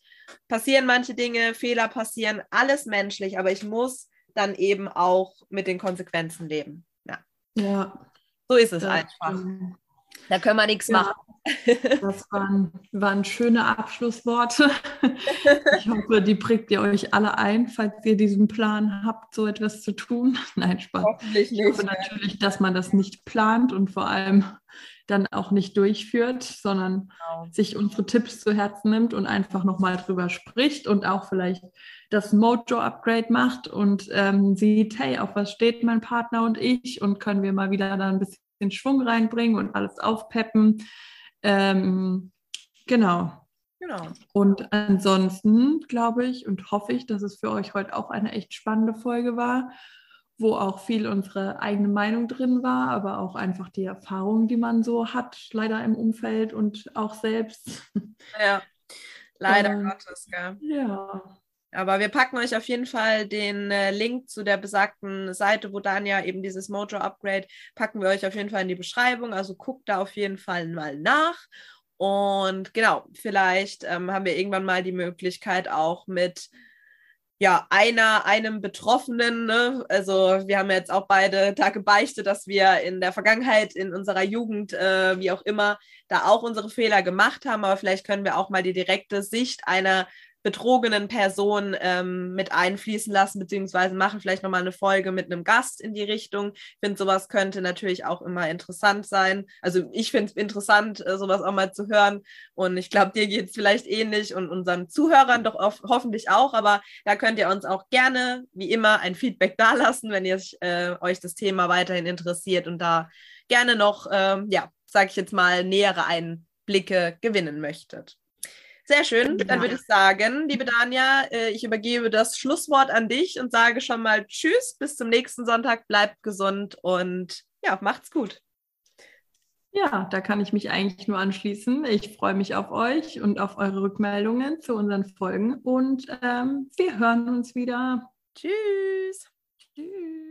passieren manche Dinge, Fehler passieren, alles menschlich, aber ich muss dann eben auch mit den Konsequenzen leben. Ja. Ja. So ist es einfach. Da können wir nichts ja. machen. Das waren, waren schöne Abschlussworte. Ich hoffe, die prägt ihr euch alle ein, falls ihr diesen Plan habt, so etwas zu tun. Nein, Spaß. Hoffentlich nicht. Ich hoffe natürlich, dass man das nicht plant und vor allem dann auch nicht durchführt, sondern genau. sich unsere Tipps zu Herzen nimmt und einfach nochmal drüber spricht und auch vielleicht das Mojo-Upgrade macht und ähm, sieht, hey, auf was steht mein Partner und ich und können wir mal wieder da ein bisschen Schwung reinbringen und alles aufpeppen. Ähm, genau. Genau. Und ansonsten glaube ich und hoffe ich, dass es für euch heute auch eine echt spannende Folge war, wo auch viel unsere eigene Meinung drin war, aber auch einfach die Erfahrungen, die man so hat, leider im Umfeld und auch selbst. Ja, leider ähm, Gottes, gell? Ja. Aber wir packen euch auf jeden Fall den äh, Link zu der besagten Seite, wo Dania eben dieses Mojo Upgrade, packen wir euch auf jeden Fall in die Beschreibung. Also guckt da auf jeden Fall mal nach. Und genau, vielleicht ähm, haben wir irgendwann mal die Möglichkeit auch mit ja, einer, einem Betroffenen, ne? also wir haben jetzt auch beide da gebeichtet, dass wir in der Vergangenheit, in unserer Jugend, äh, wie auch immer, da auch unsere Fehler gemacht haben, aber vielleicht können wir auch mal die direkte Sicht einer betrogenen Person ähm, mit einfließen lassen, beziehungsweise machen vielleicht nochmal eine Folge mit einem Gast in die Richtung. Ich finde, sowas könnte natürlich auch immer interessant sein. Also ich finde es interessant, äh, sowas auch mal zu hören. Und ich glaube, dir geht es vielleicht ähnlich und unseren Zuhörern doch oft, hoffentlich auch. Aber da könnt ihr uns auch gerne, wie immer, ein Feedback dalassen, wenn ihr äh, euch das Thema weiterhin interessiert und da gerne noch, ähm, ja, sage ich jetzt mal, nähere Einblicke gewinnen möchtet. Sehr schön. Dann würde ich sagen, liebe Danja, äh, ich übergebe das Schlusswort an dich und sage schon mal Tschüss, bis zum nächsten Sonntag, bleibt gesund und ja, macht's gut. Ja, da kann ich mich eigentlich nur anschließen. Ich freue mich auf euch und auf eure Rückmeldungen zu unseren Folgen und ähm, wir hören uns wieder. Tschüss. Tschüss.